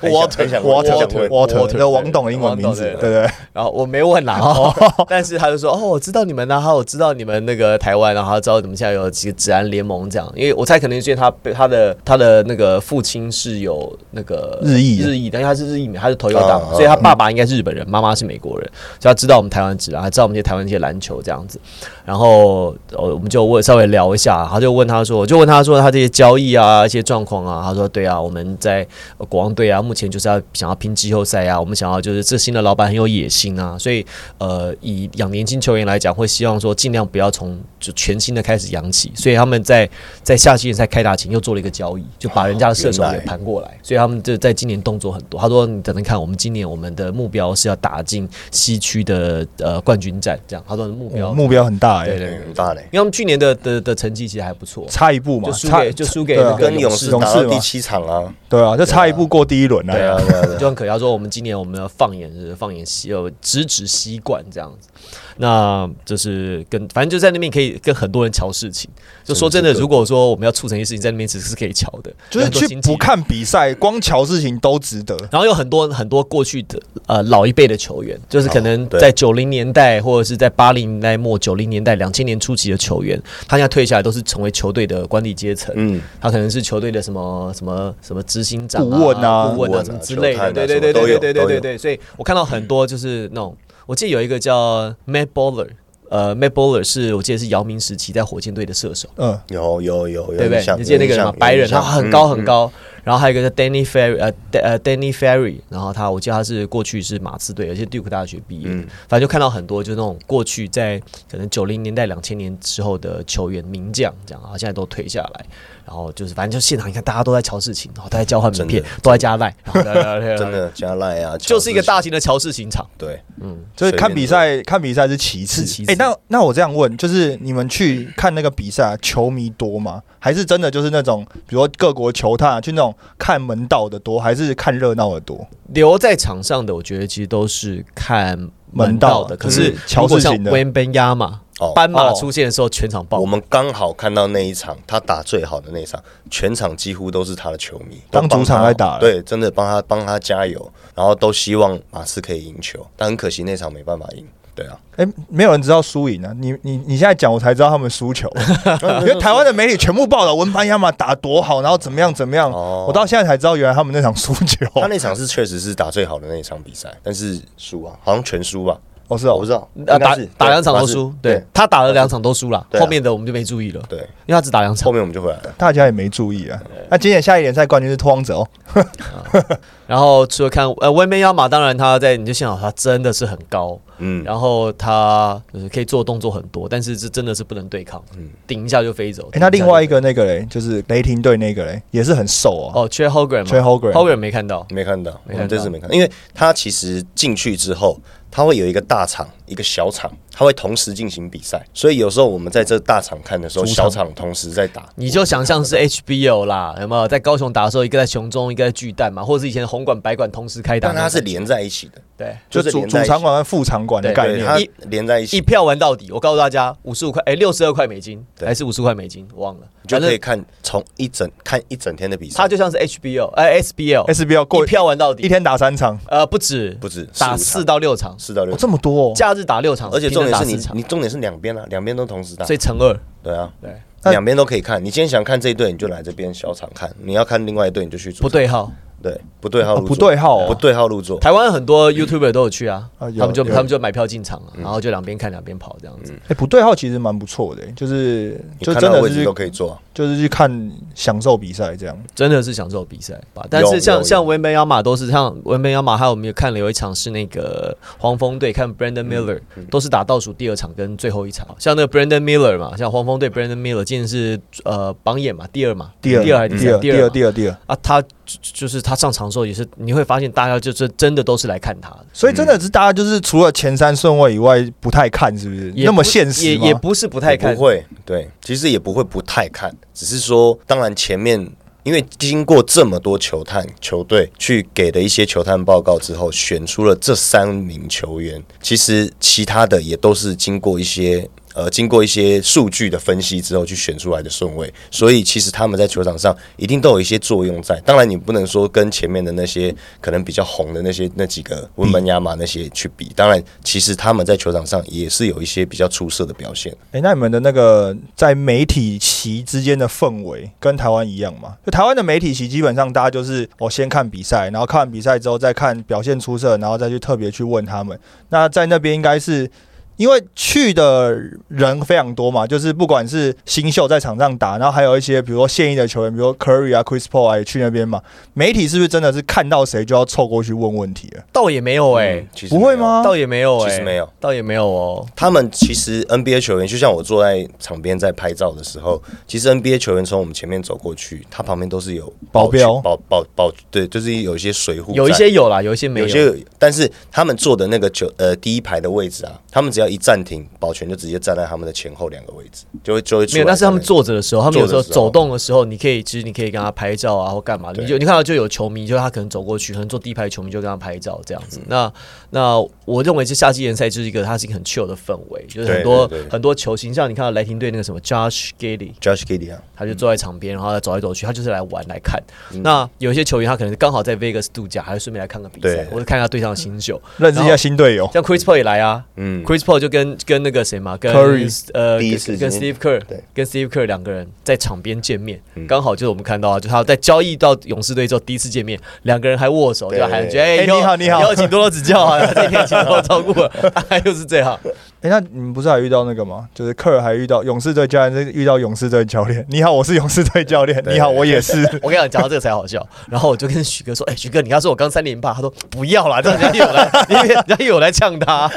Speaker 3: Water
Speaker 2: 很想问
Speaker 1: Water，Water，
Speaker 3: 那王董的英文名字，对对对。
Speaker 1: 然后我没问啦，哦，但是他就说：“哦，我知道你们呢，然后我知道你们那个台湾，然后他知道你们现在有几个治安联盟这样。因为我猜可能是因为他被他的他的那个父亲是有那个
Speaker 3: 日裔的
Speaker 1: 日裔，但是他是日裔美，他是头油党，
Speaker 2: 啊啊
Speaker 1: 所以他爸爸应该是日本人，妈妈是美国人，所以他知道我们台湾治安，还知道我们这些台湾这些篮球这样子。然后呃，我们就问稍微聊一下，他就问他说，我就问他说他这些交易啊，一些状况啊，他说对啊，我们在呃国王队啊，目前就是要想要拼季后赛啊，我们想要就是这新的老板很有野心啊，所以呃，以养年轻球员来讲，会希望说尽量不要从就全新的开始养起，所以他们在在夏季联赛开打前又做了一个交易，就把人家的射手给盘过来，所以他们就在今年动作很多。他说你等等看，我们今年我们的目标是要打进西区的呃冠军战，这样。他说目标
Speaker 3: 哦目标很大哎，
Speaker 1: 对对对，
Speaker 2: 很大嘞，
Speaker 1: 因为他们去年的的的成绩其实还不错，
Speaker 3: 差一步嘛，
Speaker 1: 就输给就输给
Speaker 2: 跟勇士
Speaker 3: 勇士
Speaker 2: 打到第七场啊，
Speaker 3: 对啊，就差一步过第一轮
Speaker 2: 对啊
Speaker 3: 了。
Speaker 2: 对啊对啊。
Speaker 1: 就很可惜。他说我们今年我们要放眼是放眼西呃直指习惯这样子，那就是跟反正就在那边可以跟很多人瞧事情。就说真的，如果说我们要促成一些事情，在那边其实是可以瞧的，
Speaker 3: 就是去不看比赛，光瞧事情都值得。
Speaker 1: 然后有很多很多过去的呃老一辈的球员，就是可能在九零年代或者是在八零年代末、九零年代、两千年初期的球员，他现在退下来都是成为球队的管理阶层。
Speaker 2: 嗯，
Speaker 1: 他可能是球队的什么什么什么执行长、
Speaker 3: 顾问啊
Speaker 1: 顾问啊
Speaker 2: 顾问啊
Speaker 1: 什么之类的，对对对对对对对对，所以我看到很多就是那种，我记得有一个叫 Matt Bowler，呃，Matt Bowler 是我记得是姚明时期在火箭队的射手，
Speaker 3: 嗯，
Speaker 2: 有有有有
Speaker 1: 对不对你记得那个人吗？白人，他很高
Speaker 2: 嗯嗯
Speaker 1: 很高。然后还有一个叫 Danny Ferry，呃呃，Danny Ferry，然后他我记得他是过去是马刺队，而且 Duke 大学毕业，
Speaker 2: 嗯。
Speaker 1: 反正就看到很多就那种过去在可能九零年代、两千年之后的球员名将这样啊，现在都退下来，然后就是反正就现场你看大家都在瞧事情，然后都在交换名片，都在加赖，
Speaker 2: 真的加赖啊，
Speaker 1: 就是一个大型的乔事情场，
Speaker 2: 对，
Speaker 1: 嗯，
Speaker 3: 就是看比赛，看比赛是其次。
Speaker 1: 是其。次。
Speaker 3: 哎，那那我这样问，就是你们去看那个比赛，球迷多吗？还是真的就是那种，比如说各国球探啊去那种看门道的多，还是看热闹的多？
Speaker 1: 留在场上的，我觉得其实都是看门道的。
Speaker 3: 道
Speaker 1: 可是
Speaker 3: 就是瞧
Speaker 1: 如果像
Speaker 3: 事情的
Speaker 1: Wen Ben Yama，
Speaker 2: 哦
Speaker 1: 斑马
Speaker 3: 哦
Speaker 1: 出现的时候，全场爆
Speaker 2: 我。们刚好看到那一场他打最好的那一场，全场几乎都是他的球迷，
Speaker 3: 当主场来打
Speaker 2: 对，真的帮他帮他加油，然后都希望马刺可以赢球，但很可惜那场没办法赢。对啊，
Speaker 3: 哎、没有人知道输赢啊！你你你现在讲，我才知道他们输球，因为台湾的媒体全部报道文班亚马打多好，然后怎么样怎么样，
Speaker 2: 哦
Speaker 3: 我到现在才知道原来他们那场输球。
Speaker 2: 他那场是确实是打最好的那一场比赛，但是输啊，好像全输吧，
Speaker 3: 哦是哦，
Speaker 2: 我不知道，
Speaker 1: 啊，打打两场都输，对他打了两场都输了，后面的我们就没注意了，
Speaker 2: 对，
Speaker 1: 因为他只打两场
Speaker 2: 后。面我们就回来了。
Speaker 3: 大家也没注意啊。那今年下一联赛冠军是拓荒者哦，
Speaker 1: 然后除了看呃温贝亚马，当然他在你就现场他真的是很高，
Speaker 2: 嗯，
Speaker 1: 然后他就是可以做动作很多，但是这真的是不能对抗，
Speaker 2: 嗯。
Speaker 1: 顶一下就飞走。
Speaker 3: 哎、那另外一
Speaker 1: 个
Speaker 3: 个那个嘞，就是雷霆队那个嘞，也是很瘦哦。
Speaker 1: 哦 t r e Hogan
Speaker 3: 吹 Holgren
Speaker 1: Hogan 没看到，
Speaker 2: 没看到，我
Speaker 1: 没看到。
Speaker 2: 们这次没看到，因为他其实进去之后，他会有一个大场，一个小场，他会同时进行比赛，所以有时候我们在这大场看的时候，小场同时在打。
Speaker 1: 你就想象是 HBO 啦，有没有？在高雄打的时候，一个在雄中，一个在巨蛋嘛，或者是以前红馆、白馆同时开打
Speaker 2: 但它是连在一起的，
Speaker 1: 对。
Speaker 3: 就
Speaker 2: 是连在一起
Speaker 3: 主场馆跟副场馆的概念。
Speaker 2: 它
Speaker 1: 一一
Speaker 2: 连在一起，一
Speaker 1: 票玩到底，我告诉大家，五十五块，哎，六十二块美金，
Speaker 2: 对
Speaker 1: 还是五十块美金，我忘了，
Speaker 2: 你就
Speaker 1: 反正
Speaker 2: 可以看从一整看一整天的比赛。
Speaker 1: 它就像是 HBO，哎
Speaker 3: ，SBL，SBL 过
Speaker 1: 一票玩到底，
Speaker 3: 一天打三场，
Speaker 1: 呃，不止，
Speaker 2: 不止
Speaker 1: 打
Speaker 2: 四
Speaker 1: 到六场，
Speaker 3: 哦、
Speaker 2: 四到六场，
Speaker 3: 这么多、哦。
Speaker 1: 假日打六场，
Speaker 2: 而且重点是你你重点是两边啊，两边都同时打
Speaker 1: 所，以乘二，
Speaker 2: 对啊，
Speaker 1: 对，
Speaker 2: 两边都可以看。你今天想看这一队，你就来这边小场看；你要看另外一队，你就去主场
Speaker 1: 不对号。
Speaker 2: 对不对号
Speaker 3: 哦不
Speaker 2: 入座
Speaker 3: 对号哦。
Speaker 2: 不对号入座。
Speaker 1: 台湾很多 YouTuber 都有去啊，
Speaker 3: 啊
Speaker 1: 他们就他们就买票进场啊，然后就两边看两边跑这样子。
Speaker 3: 哎、不对号其实蛮不错的、就是就真的是去
Speaker 2: 都可以坐。啊，
Speaker 3: 就是去看享受比赛这样。
Speaker 1: 真的是享受比赛吧。但是像像文梅亚马都是像文梅亚马，还有我们有看了有一场是那个黄蜂队看 Brandon Miller，、都是打倒数第二场跟最后一场。像那个 Brandon Miller 嘛，像黄蜂队 Brandon Miller 今年是呃榜眼嘛，第二嘛，
Speaker 3: 第二
Speaker 1: 第二还是
Speaker 3: 第二第二
Speaker 1: 第二
Speaker 3: 第二，
Speaker 1: 啊，他就就是他上场的时候也是你会发现大家就是真的都是来看他的。
Speaker 3: 所以真的是大家就是除了前三顺位以外不太看，是不是？那么现实
Speaker 1: 也也不是不太看
Speaker 2: 不，会，对，其实也不会不太看，只是说，当然前面因为经过这么多球探球队去给的一些球探报告之后，选出了这三名球员，其实其他的也都是经过一些。呃，经过一些数据的分析之后，去选出来的顺位，所以其实他们在球场上一定都有一些作用在。当然，你不能说跟前面的那些可能比较红的那些那几个温门亚马那些去比。当然，其实他们在球场上也是有一些比较出色的表现。
Speaker 3: 哎、那你们的那个在媒体席之间的氛围跟台湾一样吗？就台湾的媒体席基本上大家就是我先看比赛，然后看完比赛之后再看表现出色，然后再去特别去问他们。那在那边应该是。因为去的人非常多嘛，就是不管是新秀在场上打，然后还有一些比如说现役的球员，比如说 Curry 啊、Chris Paul 啊也去那边嘛。媒体是不是真的是看到谁就要凑过去问问题了？
Speaker 1: 倒也没有哎、
Speaker 2: 嗯其实
Speaker 3: 不会吗？
Speaker 1: 倒也没有哎、
Speaker 2: 其实没有，
Speaker 1: 倒也没有哦。
Speaker 2: 他们其实 NBA 球员，就像我坐在场边在拍照的时候，其实 NBA 球员从我们前面走过去，他旁边都是有
Speaker 3: 保镖
Speaker 2: 保保保，对，就是有一些水壶，
Speaker 1: 有一些有啦，有一些没有。
Speaker 2: 有些，但是他们坐的那个球呃第一排的位置啊，他们只要一暂停，保全就直接站在他们的前后两个位置，就会就会
Speaker 1: 没有，
Speaker 2: 来
Speaker 1: 那是他们坐着的时候，他们有时候走动的时候，你可以其实你可以跟他拍照啊，或干嘛。你就你看到就有球迷，就他可能走过去，可能坐第一排球迷就跟他拍照这样子。那那我认为这夏季联赛就是一个它是一个很 chill 的氛围，就是很
Speaker 2: 对
Speaker 1: 多
Speaker 2: 对对
Speaker 1: 很多球星，像你看到雷霆队那个什么 Josh
Speaker 2: Giddy，Josh Giddey 啊，
Speaker 1: 他就坐在场边，然后他走来走去，他就是来玩来看。
Speaker 2: 嗯
Speaker 1: 那有些球员他可能刚好在 Vegas 度假，还是顺便来看个比赛，或者看一下队上的新秀。
Speaker 3: 认识一下新队友。
Speaker 1: 像 Chris Paul 也来啊，
Speaker 2: 嗯
Speaker 1: ，Chris Paul 就跟跟那个谁嘛，跟
Speaker 3: Curry
Speaker 1: 呃
Speaker 2: 第一
Speaker 1: 跟跟 Steve Kerr
Speaker 2: 对。
Speaker 1: 跟 Steve Kerr 两个人在场边见面
Speaker 2: 嗯，
Speaker 1: 刚好就是我们看到啊，就他在交易到勇士队之后第一次见面，两个人还握手，
Speaker 2: 对
Speaker 1: 就还觉得哎
Speaker 3: 你好你好。
Speaker 1: 以后请多多指教啊，这一天请多多照顾，他又是这样，
Speaker 3: 哎、那你们不是还遇到那个吗？就是科尔还遇到勇士队教练，遇到勇士队教练。你好，我是勇士队教练。你好，我也是。
Speaker 1: 我跟你讲，讲到这个才好笑。然后我就跟许哥说：“哎、许哥，你刚说我刚三连霸，他说不要啦，这样人家又有来，因为人家又有来呛他。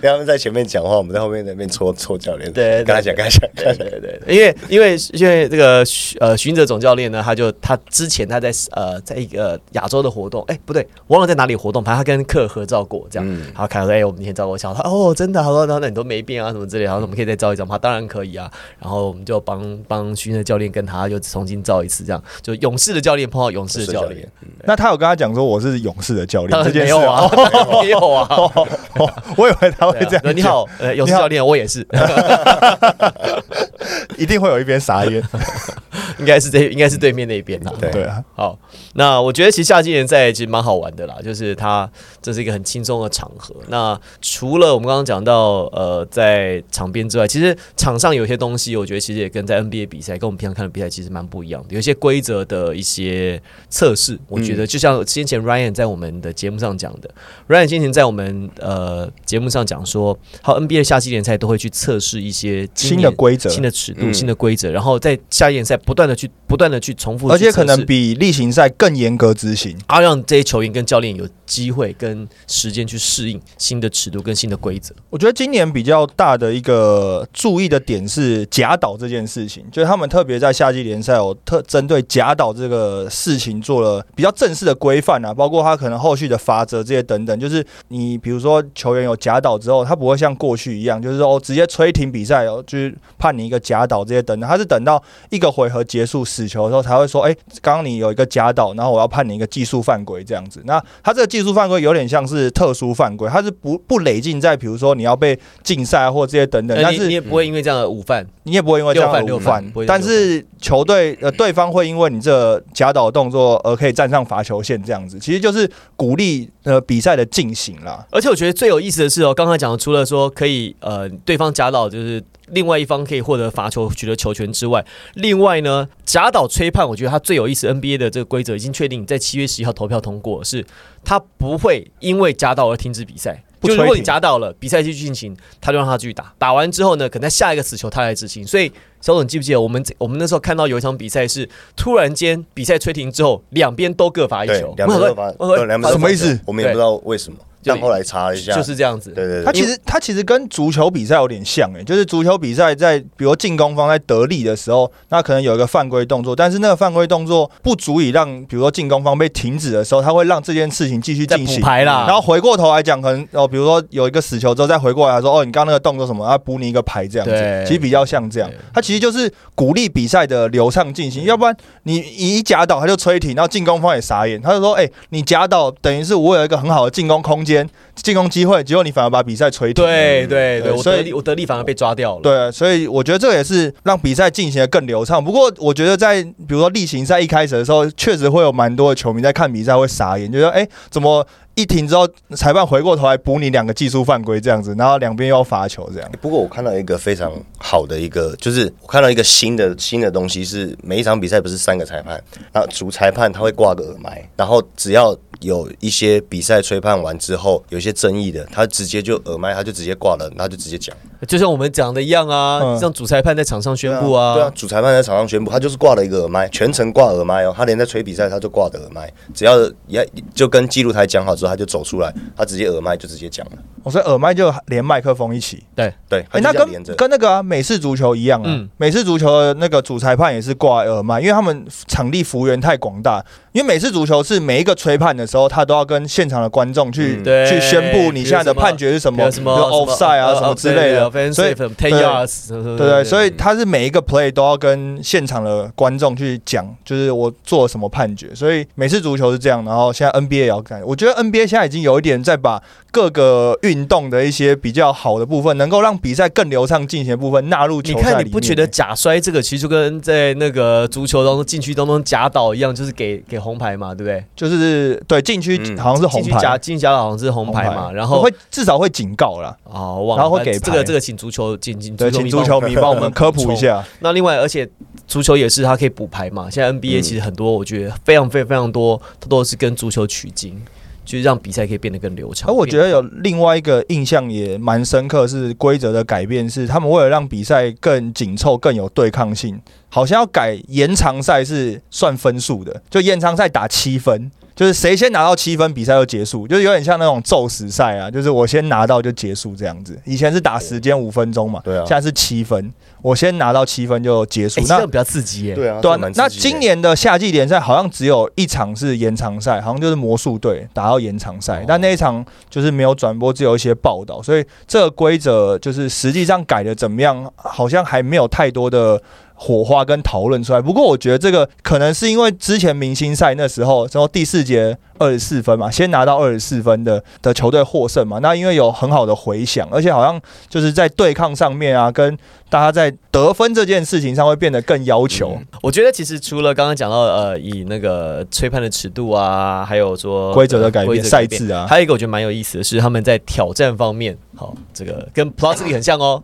Speaker 2: 让 他们在前面讲话，我们在后面那边搓搓教练，
Speaker 1: 对对
Speaker 2: 跟他讲，跟他讲，跟他讲，
Speaker 1: 对对对，因为因为因为这个呃巡者总教练呢，他就他之前他在呃在一个亚洲的活动，哎、不对，忘了在哪里活动，反正他跟克合照过，这样，
Speaker 2: 嗯
Speaker 1: 然后看到说，哎、哎，我们明天照过相。他哦，真的，他说那那你都没变啊，什么之类。然后我们可以再照一张吗？当然可以啊。然后我们就帮帮新的教练跟他又重新照一次，这样就勇士的教练碰到勇士的教练。
Speaker 3: 那他有跟他讲说我是勇士的教练这件
Speaker 1: 事啊？没有啊，
Speaker 3: 我以为他会这样。
Speaker 1: 你好，呃，勇士教练，我也是，
Speaker 3: 一定会有一边傻眼。
Speaker 1: 应该是这，应该是对面那边啦。
Speaker 3: 对啊，
Speaker 1: 好，那我觉得其实夏季联赛其实蛮好玩的啦，就是它这是一个很轻松的场合。那除了我们刚刚讲到呃在场边之外，其实场上有些东西，我觉得其实也跟在 NBA 比赛跟我们平常看的比赛其实蛮不一样的。有些规则的一些测试，我觉得就像先前 Ryan 在我们的节目上讲的，Ryan 先前在我们呃节目上讲说，好 NBA 的夏季联赛都会去测试一些
Speaker 3: 新的规则、
Speaker 1: 新的尺度、新的规则，然后在夏季联赛不断的。去不断的去重复，
Speaker 3: 而且可能比例行赛更严格执行，
Speaker 1: 啊让这些球员跟教练有机会跟时间去适应新的尺度跟新的规则。
Speaker 3: 我觉得今年比较大的一个注意的点是假导这件事情，就是他们特别在夏季联赛有特针对假导这个事情做了比较正式的规范啊，包括他可能后续的罚则这些等等。就是你比如说球员有假导之后，他不会像过去一样，就是说直接吹停比赛哦，就是判你一个假导这些等等，他是等到一个回合结。束死球的时候才会说，哎，刚刚你有一个假倒，然后我要判你一个技术犯规这样子。那他这个技术犯规有点像是特殊犯规，他是不不累进在，比如说你要被禁赛或这些等等。但是
Speaker 1: 你也不会因为这样的午饭，
Speaker 3: 你也不会因为这样的误犯。但是球队呃对方会因为你这假倒动作而可以站上罚球线这样子，其实就是鼓励呃比赛的进行啦。
Speaker 1: 而且我觉得最有意思的是哦，刚才讲的除了说可以呃对方假倒就是。另外一方可以获得罚球、取得球权之外，另外呢，假倒吹判，我觉得他最有意思。NBA 的这个规则已经确定，在七月十一号投票通过，是他不会因为假倒而停止比赛。就如果你夹到了，比赛继续进行，他就让他继续打。打完之后呢，可能在下一个死球他来执行。所以，小董记不记得我们我们那时候看到有一场比赛是突然间比赛吹停之后，两边都各罚一球，
Speaker 2: 两边都罚，两边
Speaker 3: 什么意思？
Speaker 2: 我们也不知道为什么。但后来查了一下，
Speaker 1: 就是这样子。
Speaker 2: 对对，
Speaker 3: 他其实他其实跟足球比赛有点像诶，就是足球比赛在比如进攻方在得力的时候，那可能有一个犯规动作，但是那个犯规动作不足以让比如说进攻方被停止的时候，他会让这件事情继续进行。
Speaker 1: 牌啦，
Speaker 3: 然后回过头来讲，可能哦，比如说有一个死球之后再回过来说，哦，你刚刚那个动作什么，要补你一个牌这样子。其实比较像这样，他其实就是鼓励比赛的流畅进行，要不然你一夹倒他就吹停，然后进攻方也傻眼，他就说，哎，你夹倒等于是我有一个很好的进攻空间，间进攻。机会，结果你反而把比赛吹停。
Speaker 1: 对对对，我得力，我得力反而被抓掉了。
Speaker 3: 对，所以我觉得这个也是让比赛进行的更流畅。不过，我觉得在比如说例行赛一开始的时候，确实会有蛮多的球迷在看比赛会傻眼，就说：“哎，怎么？”一停之后，裁判回过头来补你两个技术犯规这样子，然后两边又要罚球这样。
Speaker 2: 不过我看到一个非常好的一个，就是我看到一个新的新的东西是，每一场比赛不是三个裁判，那主裁判他会挂个耳麦，然后只要有一些比赛吹判完之后有一些争议的，他直接就耳麦他就直接挂了，他就直接讲，
Speaker 1: 就像我们讲的一样啊，像主裁判在场上宣布啊，
Speaker 2: 对啊，主裁判在场上宣布，他就是挂了一个耳麦，全程挂耳麦哦，他连在吹比赛他就挂的耳麦，只要也就跟记录台讲好之后，他就走出来。他直接耳麦就直接讲了，
Speaker 3: 我说耳麦就连麦克风一起，
Speaker 1: 对。
Speaker 2: 对，
Speaker 3: 哎，那跟跟那个啊美式足球一样啊，美式足球的那个主裁判也是挂耳麦，因为他们场地幅员太广大。因为美式足球是每一个吹判的时候，他都要跟现场的观众去去宣布你现在的判决是什么，
Speaker 1: 什么
Speaker 3: offside 啊什么之类的，
Speaker 1: 所以 ten yards，
Speaker 3: 对对，所以他是每一个 play 都要跟现场的观众去讲，就是我做了什么判决。所以每次足球是这样，然后现在 NBA 也要改。我觉得 NBA 现在已经有一点在把各个运动的一些比较好的部分，能够让比赛更流畅进行的部分纳入球赛里
Speaker 1: 面。你看，你不觉得假摔这个其实就跟在那个足球当中禁区当中假倒一样，就是给给。红牌嘛，对不对？
Speaker 3: 就是对禁区好像是红牌，
Speaker 1: 禁区假好像是红牌嘛，然后
Speaker 3: 会至少会警告了
Speaker 1: 啊，
Speaker 3: 然后会给
Speaker 1: 这个这个请足球请请
Speaker 3: 对请足球迷帮我们 科普一下。
Speaker 1: 那另外，而且足球也是它可以补牌嘛。现在 NBA 其实很多，我觉得非常非常非常多，它都是跟足球取经。就是让比赛可以变得更流畅。
Speaker 3: 而我觉得有另外一个印象也蛮深刻，是规则的改变，是他们为了让比赛更紧凑、更有对抗性，好像要改延长赛是算分数的，就延长赛打七分。就是谁先拿到七分，比赛就结束，就是有点像那种宙斯赛啊，就是我先拿到就结束这样子。以前是打时间五分钟嘛，
Speaker 2: 对啊
Speaker 3: 现在是七分，我先拿到七分就结束那
Speaker 1: 样比较刺激耶。
Speaker 2: 对啊，
Speaker 3: 对啊，那今年的夏季联赛好像只有一场是延长赛，好像就是魔术队打到延长赛
Speaker 2: 哦，
Speaker 3: 但那一场就是没有转播，只有一些报道，所以这个规则就是实际上改的怎么样，好像还没有太多的。火花跟讨论出来，不过我觉得这个可能是因为之前明星赛那时候，然后第四节二十四分嘛，先拿到二十四分的的球队获胜嘛，那因为有很好的回响，而且好像就是在对抗上面啊，跟大家在得分这件事情上会变得更要求。
Speaker 1: 我觉得其实除了刚刚讲到呃，以那个吹判的尺度啊，还有说
Speaker 3: 规则的改变、
Speaker 1: 则改变
Speaker 3: 赛制啊，
Speaker 1: 还有一个我觉得蛮有意思的是，他们在挑战方面，好，这个跟 Plus 里很像哦。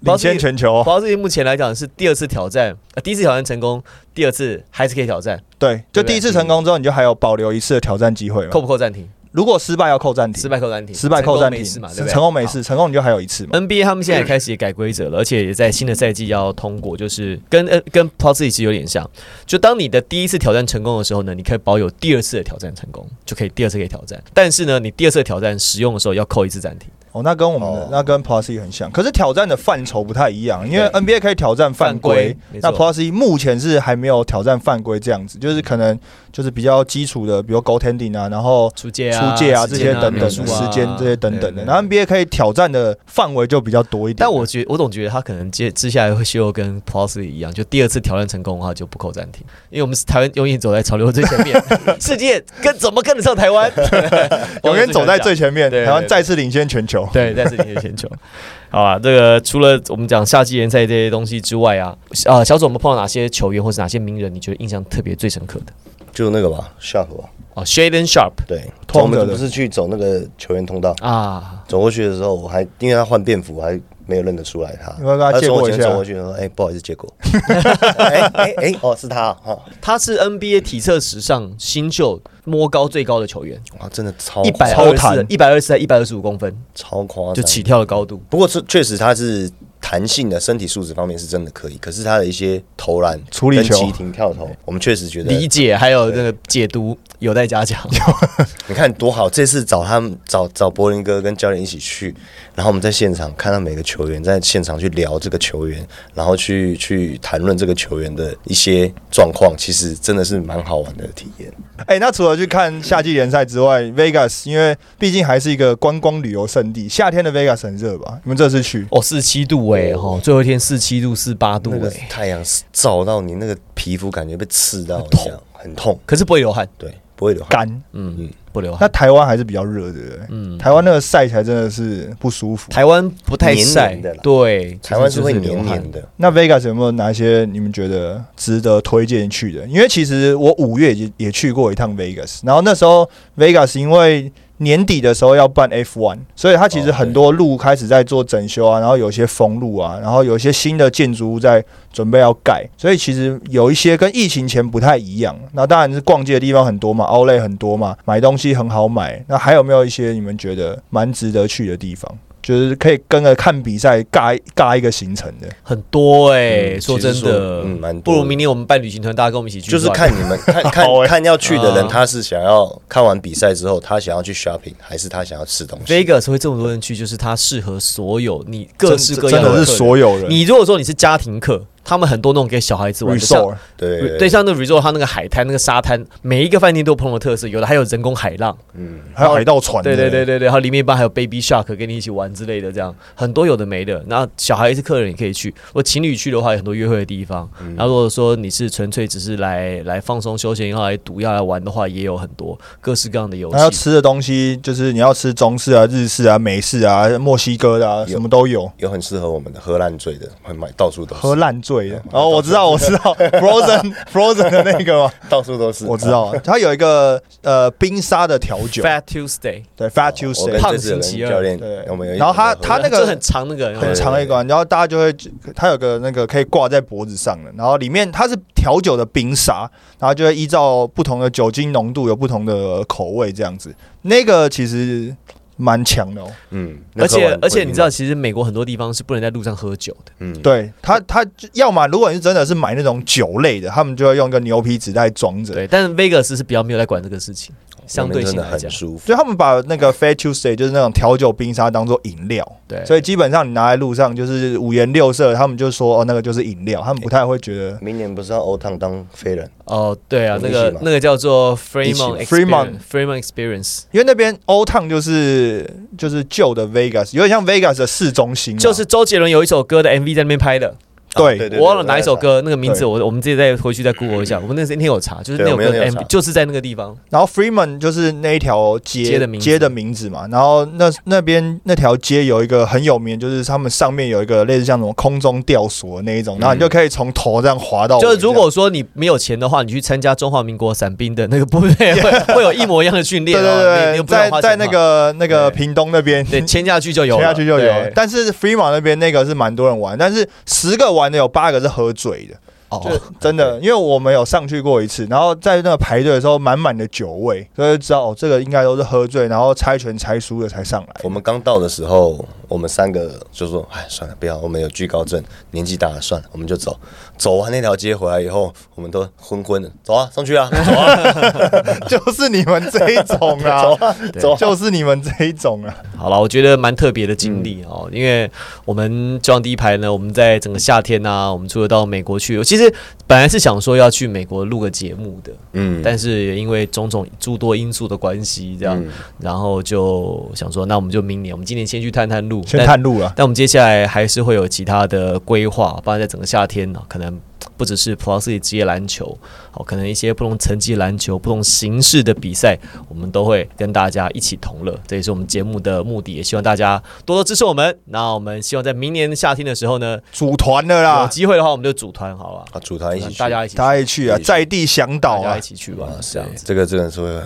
Speaker 3: 领先全球。
Speaker 1: Plus 里目前来讲是第二次挑战，呃，第一次挑战成功，第二次还是可以挑战，
Speaker 3: 对，就第一次成功之后，你就还有保留一次的挑战机会嘛
Speaker 1: 扣。不扣暂停？
Speaker 3: 如果失败要扣暂停，
Speaker 1: 失败扣暂停，
Speaker 3: 失败扣暂停
Speaker 1: 成功没事嘛，对不对？
Speaker 3: 成功没事，成功你就还有一次嘛。
Speaker 1: NBA 他们现在开始也改规则了，而且也在新的赛季要通过，就是跟呃跟 Plus 其实有点像，就当你的第一次挑战成功的时候呢，你可以保有第二次的挑战成功，就可以第二次可以挑战，但是呢，你第二次的挑战使用的时候要扣一次暂停。
Speaker 3: 哦，那跟我们的
Speaker 2: 哦。
Speaker 3: 那跟 Plus 一很像，可是挑战的范畴不太一样，因为 NBA 可以挑战犯
Speaker 1: 犯
Speaker 3: 规那
Speaker 1: 错。
Speaker 3: Plus 一目前是还没有挑战犯规这样子，就是可能就是比较基础的，比如 goaltending 啊，然后
Speaker 1: 出界啊、
Speaker 3: 出界啊这些等等时间这些等等的，
Speaker 1: 对对
Speaker 3: 然后 NBA 可以挑战的范围就比较多一点。
Speaker 1: 但我觉我总觉得他可能接接下来会修跟 Plus 一样，就第二次挑战成功的话就不扣暂停，因为我们是台湾永远走在潮流最前面，世界跟怎么跟得上台湾？
Speaker 3: 永远走在最前面，台湾再次领先全球。
Speaker 1: 对，再次领先全球。好啊，这个除了我们讲夏季联赛这些东西之外啊，啊，小左我们碰到哪些球员或是哪些名人，你觉得印象特别最深刻的？
Speaker 2: 就那个吧，Sharp 吧，
Speaker 1: 哦，Shaden Sharp
Speaker 2: 对，我们不是去走那个球员通道，
Speaker 1: 啊，
Speaker 2: 走过去的时候，我还因为他换便服，我还没有认得出来他。
Speaker 3: 他借过一下
Speaker 2: 我前走过？去说：“哎、不好意思，借过。哎哎哎，哦，是他哦，
Speaker 1: 他是 NBA 体测史上新秀摸高最高的球员，
Speaker 2: 哇，真的超
Speaker 1: 一百
Speaker 3: 超弹
Speaker 1: 二十、一百二十、一百二十五公分，
Speaker 2: 超夸张，
Speaker 1: 就起跳的高度。
Speaker 2: 不过是确实他是弹性的身体素质方面是真的可以，可是他的一些投篮、
Speaker 3: 处理球
Speaker 2: 急停跳投，我们确实觉得
Speaker 1: 理解还有那个解读有待加强。
Speaker 2: 你看多好！这次找他们找找柏林哥跟教练一起去，然后我们在现场看到每个球员，在现场去聊这个球员，然后去去谈论这个球员的一些状况，其实真的是蛮好玩的体验。
Speaker 3: 哎、那除了去看夏季联赛之外，Vegas 因为毕竟还是一个观光旅游胜地，夏天的 Vegas 很热吧？你们这次去？
Speaker 1: 哦，四七度哎、哈，最后一天四七度、四八度
Speaker 2: 那
Speaker 1: 哎、
Speaker 2: 个太阳照到你那个皮肤，感觉被刺到痛，很痛。
Speaker 1: 可是不会流汗，
Speaker 2: 对，不会流汗。
Speaker 3: 干。
Speaker 1: 嗯嗯，不流汗。
Speaker 3: 那台湾还是比较热，对不对？
Speaker 1: 嗯，
Speaker 3: 台湾那个晒起来真的是不舒服。
Speaker 1: 台湾不太晒
Speaker 2: 黏黏的
Speaker 1: 对，
Speaker 2: 台湾是会黏黏的，
Speaker 3: 那 Vegas 有没有哪一些你们觉得值得推荐去的？因为其实我五月也也去过一趟 Vegas，然后那时候 Vegas 因为年底的时候要办 F1，所以它其实
Speaker 2: 哦
Speaker 3: 很多路开始在做整修啊，然后有些封路啊，然后有一些新的建筑物在准备要盖，所以其实有一些跟疫情前不太一样。那当然是逛街的地方很多嘛，Outlet 很多嘛，买东西很好买。那还有没有一些你们觉得蛮值得去的地方？就是可以跟着看比赛尬尬一个行程的。
Speaker 1: 很多哎、
Speaker 2: 嗯
Speaker 1: 说真的，
Speaker 2: 嗯蛮多
Speaker 1: 不如明年我们办旅行团，大家跟我们一起去，
Speaker 2: 就是看你们看看
Speaker 3: 欸
Speaker 2: 看要去的人，
Speaker 1: 啊
Speaker 2: 他是想要看完比赛之后，他想要去 shopping，还是他想要吃东西
Speaker 1: ？Vegas 会这么多人去，就是它适合所有你各式各
Speaker 3: 真的是
Speaker 1: 样客人
Speaker 3: 所有人。
Speaker 1: 你如果说你是家庭客，他们很多那种给小孩子玩的，
Speaker 2: 对
Speaker 1: 对，像那个 resort，它那个海滩、那个沙滩，每一个饭店都有不同的特色，有的还有人工海浪，
Speaker 2: 嗯，
Speaker 3: 还有海盗船，
Speaker 1: 对对对，对对，然后里面一般还有 baby shark 跟你一起玩之类的，这样很多有的没的。然后小孩是客人也可以去，如果情侣去的话，有很多约会的地方。
Speaker 2: 嗯
Speaker 1: 然后如果说你是纯粹只是来来放松休闲，然后来赌要来玩的话，也有很多各式各样的游戏。
Speaker 3: 那要吃的东西就是你要吃中式啊、日式啊、美式啊、墨西哥的啊，什么都有。
Speaker 2: 有很适合我们的喝烂醉的，会买到处都是，
Speaker 3: 喝烂醉的，哦，我知道，我知道，Frozen Frozen 的那个吗？
Speaker 2: 到处都是。
Speaker 3: 我知道，啊它有一个呃冰沙的调酒
Speaker 1: ，Fat Tuesday
Speaker 3: 对，Fat Tuesday，
Speaker 1: 胖星期二
Speaker 2: 教练
Speaker 3: 对，
Speaker 2: 我们有
Speaker 3: 然后他
Speaker 2: 起
Speaker 3: 他那个
Speaker 1: 就很长那个，
Speaker 3: 很长的一关，然后大家就会，它有个那个可以挂在脖子上的，然后里面它是调酒的冰沙，然后就会依照不同的酒精浓度有不同的口味这样子。那个其实蛮强的哦。
Speaker 2: 嗯，
Speaker 1: 而且而且你知道，其实美国很多地方是不能在路上喝酒的。
Speaker 2: 嗯，
Speaker 3: 对他，他要么如果你是真的是买那种酒类的，他们就要用一个牛皮纸袋装着。
Speaker 1: 对，但是 Vegas 是比较没有在管这个事情，相对性来讲，
Speaker 2: 很舒服。
Speaker 3: 所以他们把那个 Fair Tuesday 就是那种调酒冰沙当做饮料，
Speaker 1: 对，
Speaker 3: 所以基本上你拿在路上就是五颜六色，他们就说哦那个就是饮料，他们不太会觉得。
Speaker 2: 明年不是要欧烫当飞人？
Speaker 1: 哦，对啊，那个那个叫做 Fremont
Speaker 3: Fremont
Speaker 1: Fremont Experience，
Speaker 3: 因为那边 Old Town 就是就是旧的 Vegas，有点像 Vegas 的市中心，
Speaker 1: 就是周杰伦有一首歌的 MV 在那边拍的，
Speaker 3: 对
Speaker 1: 我忘了哪一首歌，那个名字我我们自己再回去再 Google 一下。我们那那天有查，就是那首歌的
Speaker 2: 对我们有查。
Speaker 1: MV 就是在那个地方。
Speaker 3: 然后 Freeman 就是那一条街
Speaker 1: 街的名字。
Speaker 3: 街的名字嘛，然后那那边那条街有一个很有名，就是他们上面有一个类似像什么空中吊索的那一种，然后你就可以从头这样滑到。
Speaker 1: 就是如果说你没有钱的话，你去参加中华民国伞兵的那个部队，会会有一模一样的训练
Speaker 3: 对对，
Speaker 1: 不用花钱
Speaker 3: 在在那个那个屏东那边，
Speaker 1: 对签下去就有了，
Speaker 3: 签下去就有
Speaker 1: 对。
Speaker 3: 但是 Freeman 那边那个是蛮多人玩，但是十个玩的有八个是喝醉的。
Speaker 1: 哦
Speaker 3: 就真的，因为我们有上去过一次，然后在那个排队的时候，满满的酒味，所以就知道哦，这个应该都是喝醉，然后猜拳猜输了才上来。
Speaker 2: 我们刚到的时候，我们三个就说：“哎，算了，不要，我们有惧高症，年纪大了，算了，我们就走。”走完那条街回来以后，我们都昏昏的，走啊，上去啊，走啊，
Speaker 3: 就是你们这一种啊，
Speaker 2: 走啊，走啊。
Speaker 3: 就是你们这一种啊。
Speaker 1: 好了，我觉得蛮特别的经历哦，因为我们中央第一排呢，我们在整个夏天啊、我们除了到美国去，其实本来是想说要去美国录个节目的，
Speaker 2: 嗯。
Speaker 1: 但是也因为种种诸多因素的关系，这样，
Speaker 2: 嗯。
Speaker 1: 然后就想说，那我们就明年，我们今年先去探探路，
Speaker 3: 先探路了，
Speaker 1: 但我们接下来还是会有其他的规划，包括在整个夏天呢，可能不只是 Plus 职业篮球，好，可能一些不同层级篮球、不同形式的比赛，我们都会跟大家一起同乐。这也是我们节目的目的，也希望大家多多支持我们。那我们希望在明年夏天的时候呢，
Speaker 3: 组团的
Speaker 1: 有，机会的话，我们就组团，好了？
Speaker 2: 啊，组团一起去，
Speaker 1: 大家一起去，
Speaker 3: 大家一起去啊，
Speaker 2: 一起去
Speaker 3: 在地向导啊
Speaker 1: 大家一，起去吧。
Speaker 2: 是，
Speaker 1: 这样子。
Speaker 2: 这个真的是会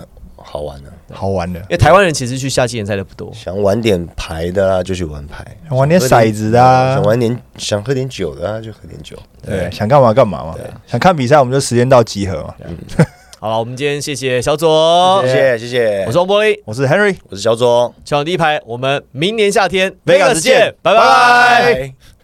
Speaker 2: 好玩的。
Speaker 3: 好玩的。
Speaker 1: 因为台湾人其实去夏季联赛的不多，
Speaker 2: 想玩点牌的啦，就去玩牌；想
Speaker 3: 玩点骰子的啊
Speaker 2: 想，玩点想喝点酒的啊，就喝点酒。
Speaker 3: 对，想干嘛干嘛嘛。想看比赛，我们就时间到集合嘛。
Speaker 1: 嗯 好了，我们今天谢谢小左，
Speaker 2: 谢谢谢谢，
Speaker 1: 我是王玻璃，
Speaker 3: 我是 Henry，
Speaker 2: 我是小左，
Speaker 1: 球场第一排，我们明年夏天
Speaker 3: Vegas 见
Speaker 1: 拜
Speaker 3: 拜
Speaker 1: 拜。
Speaker 2: 拜。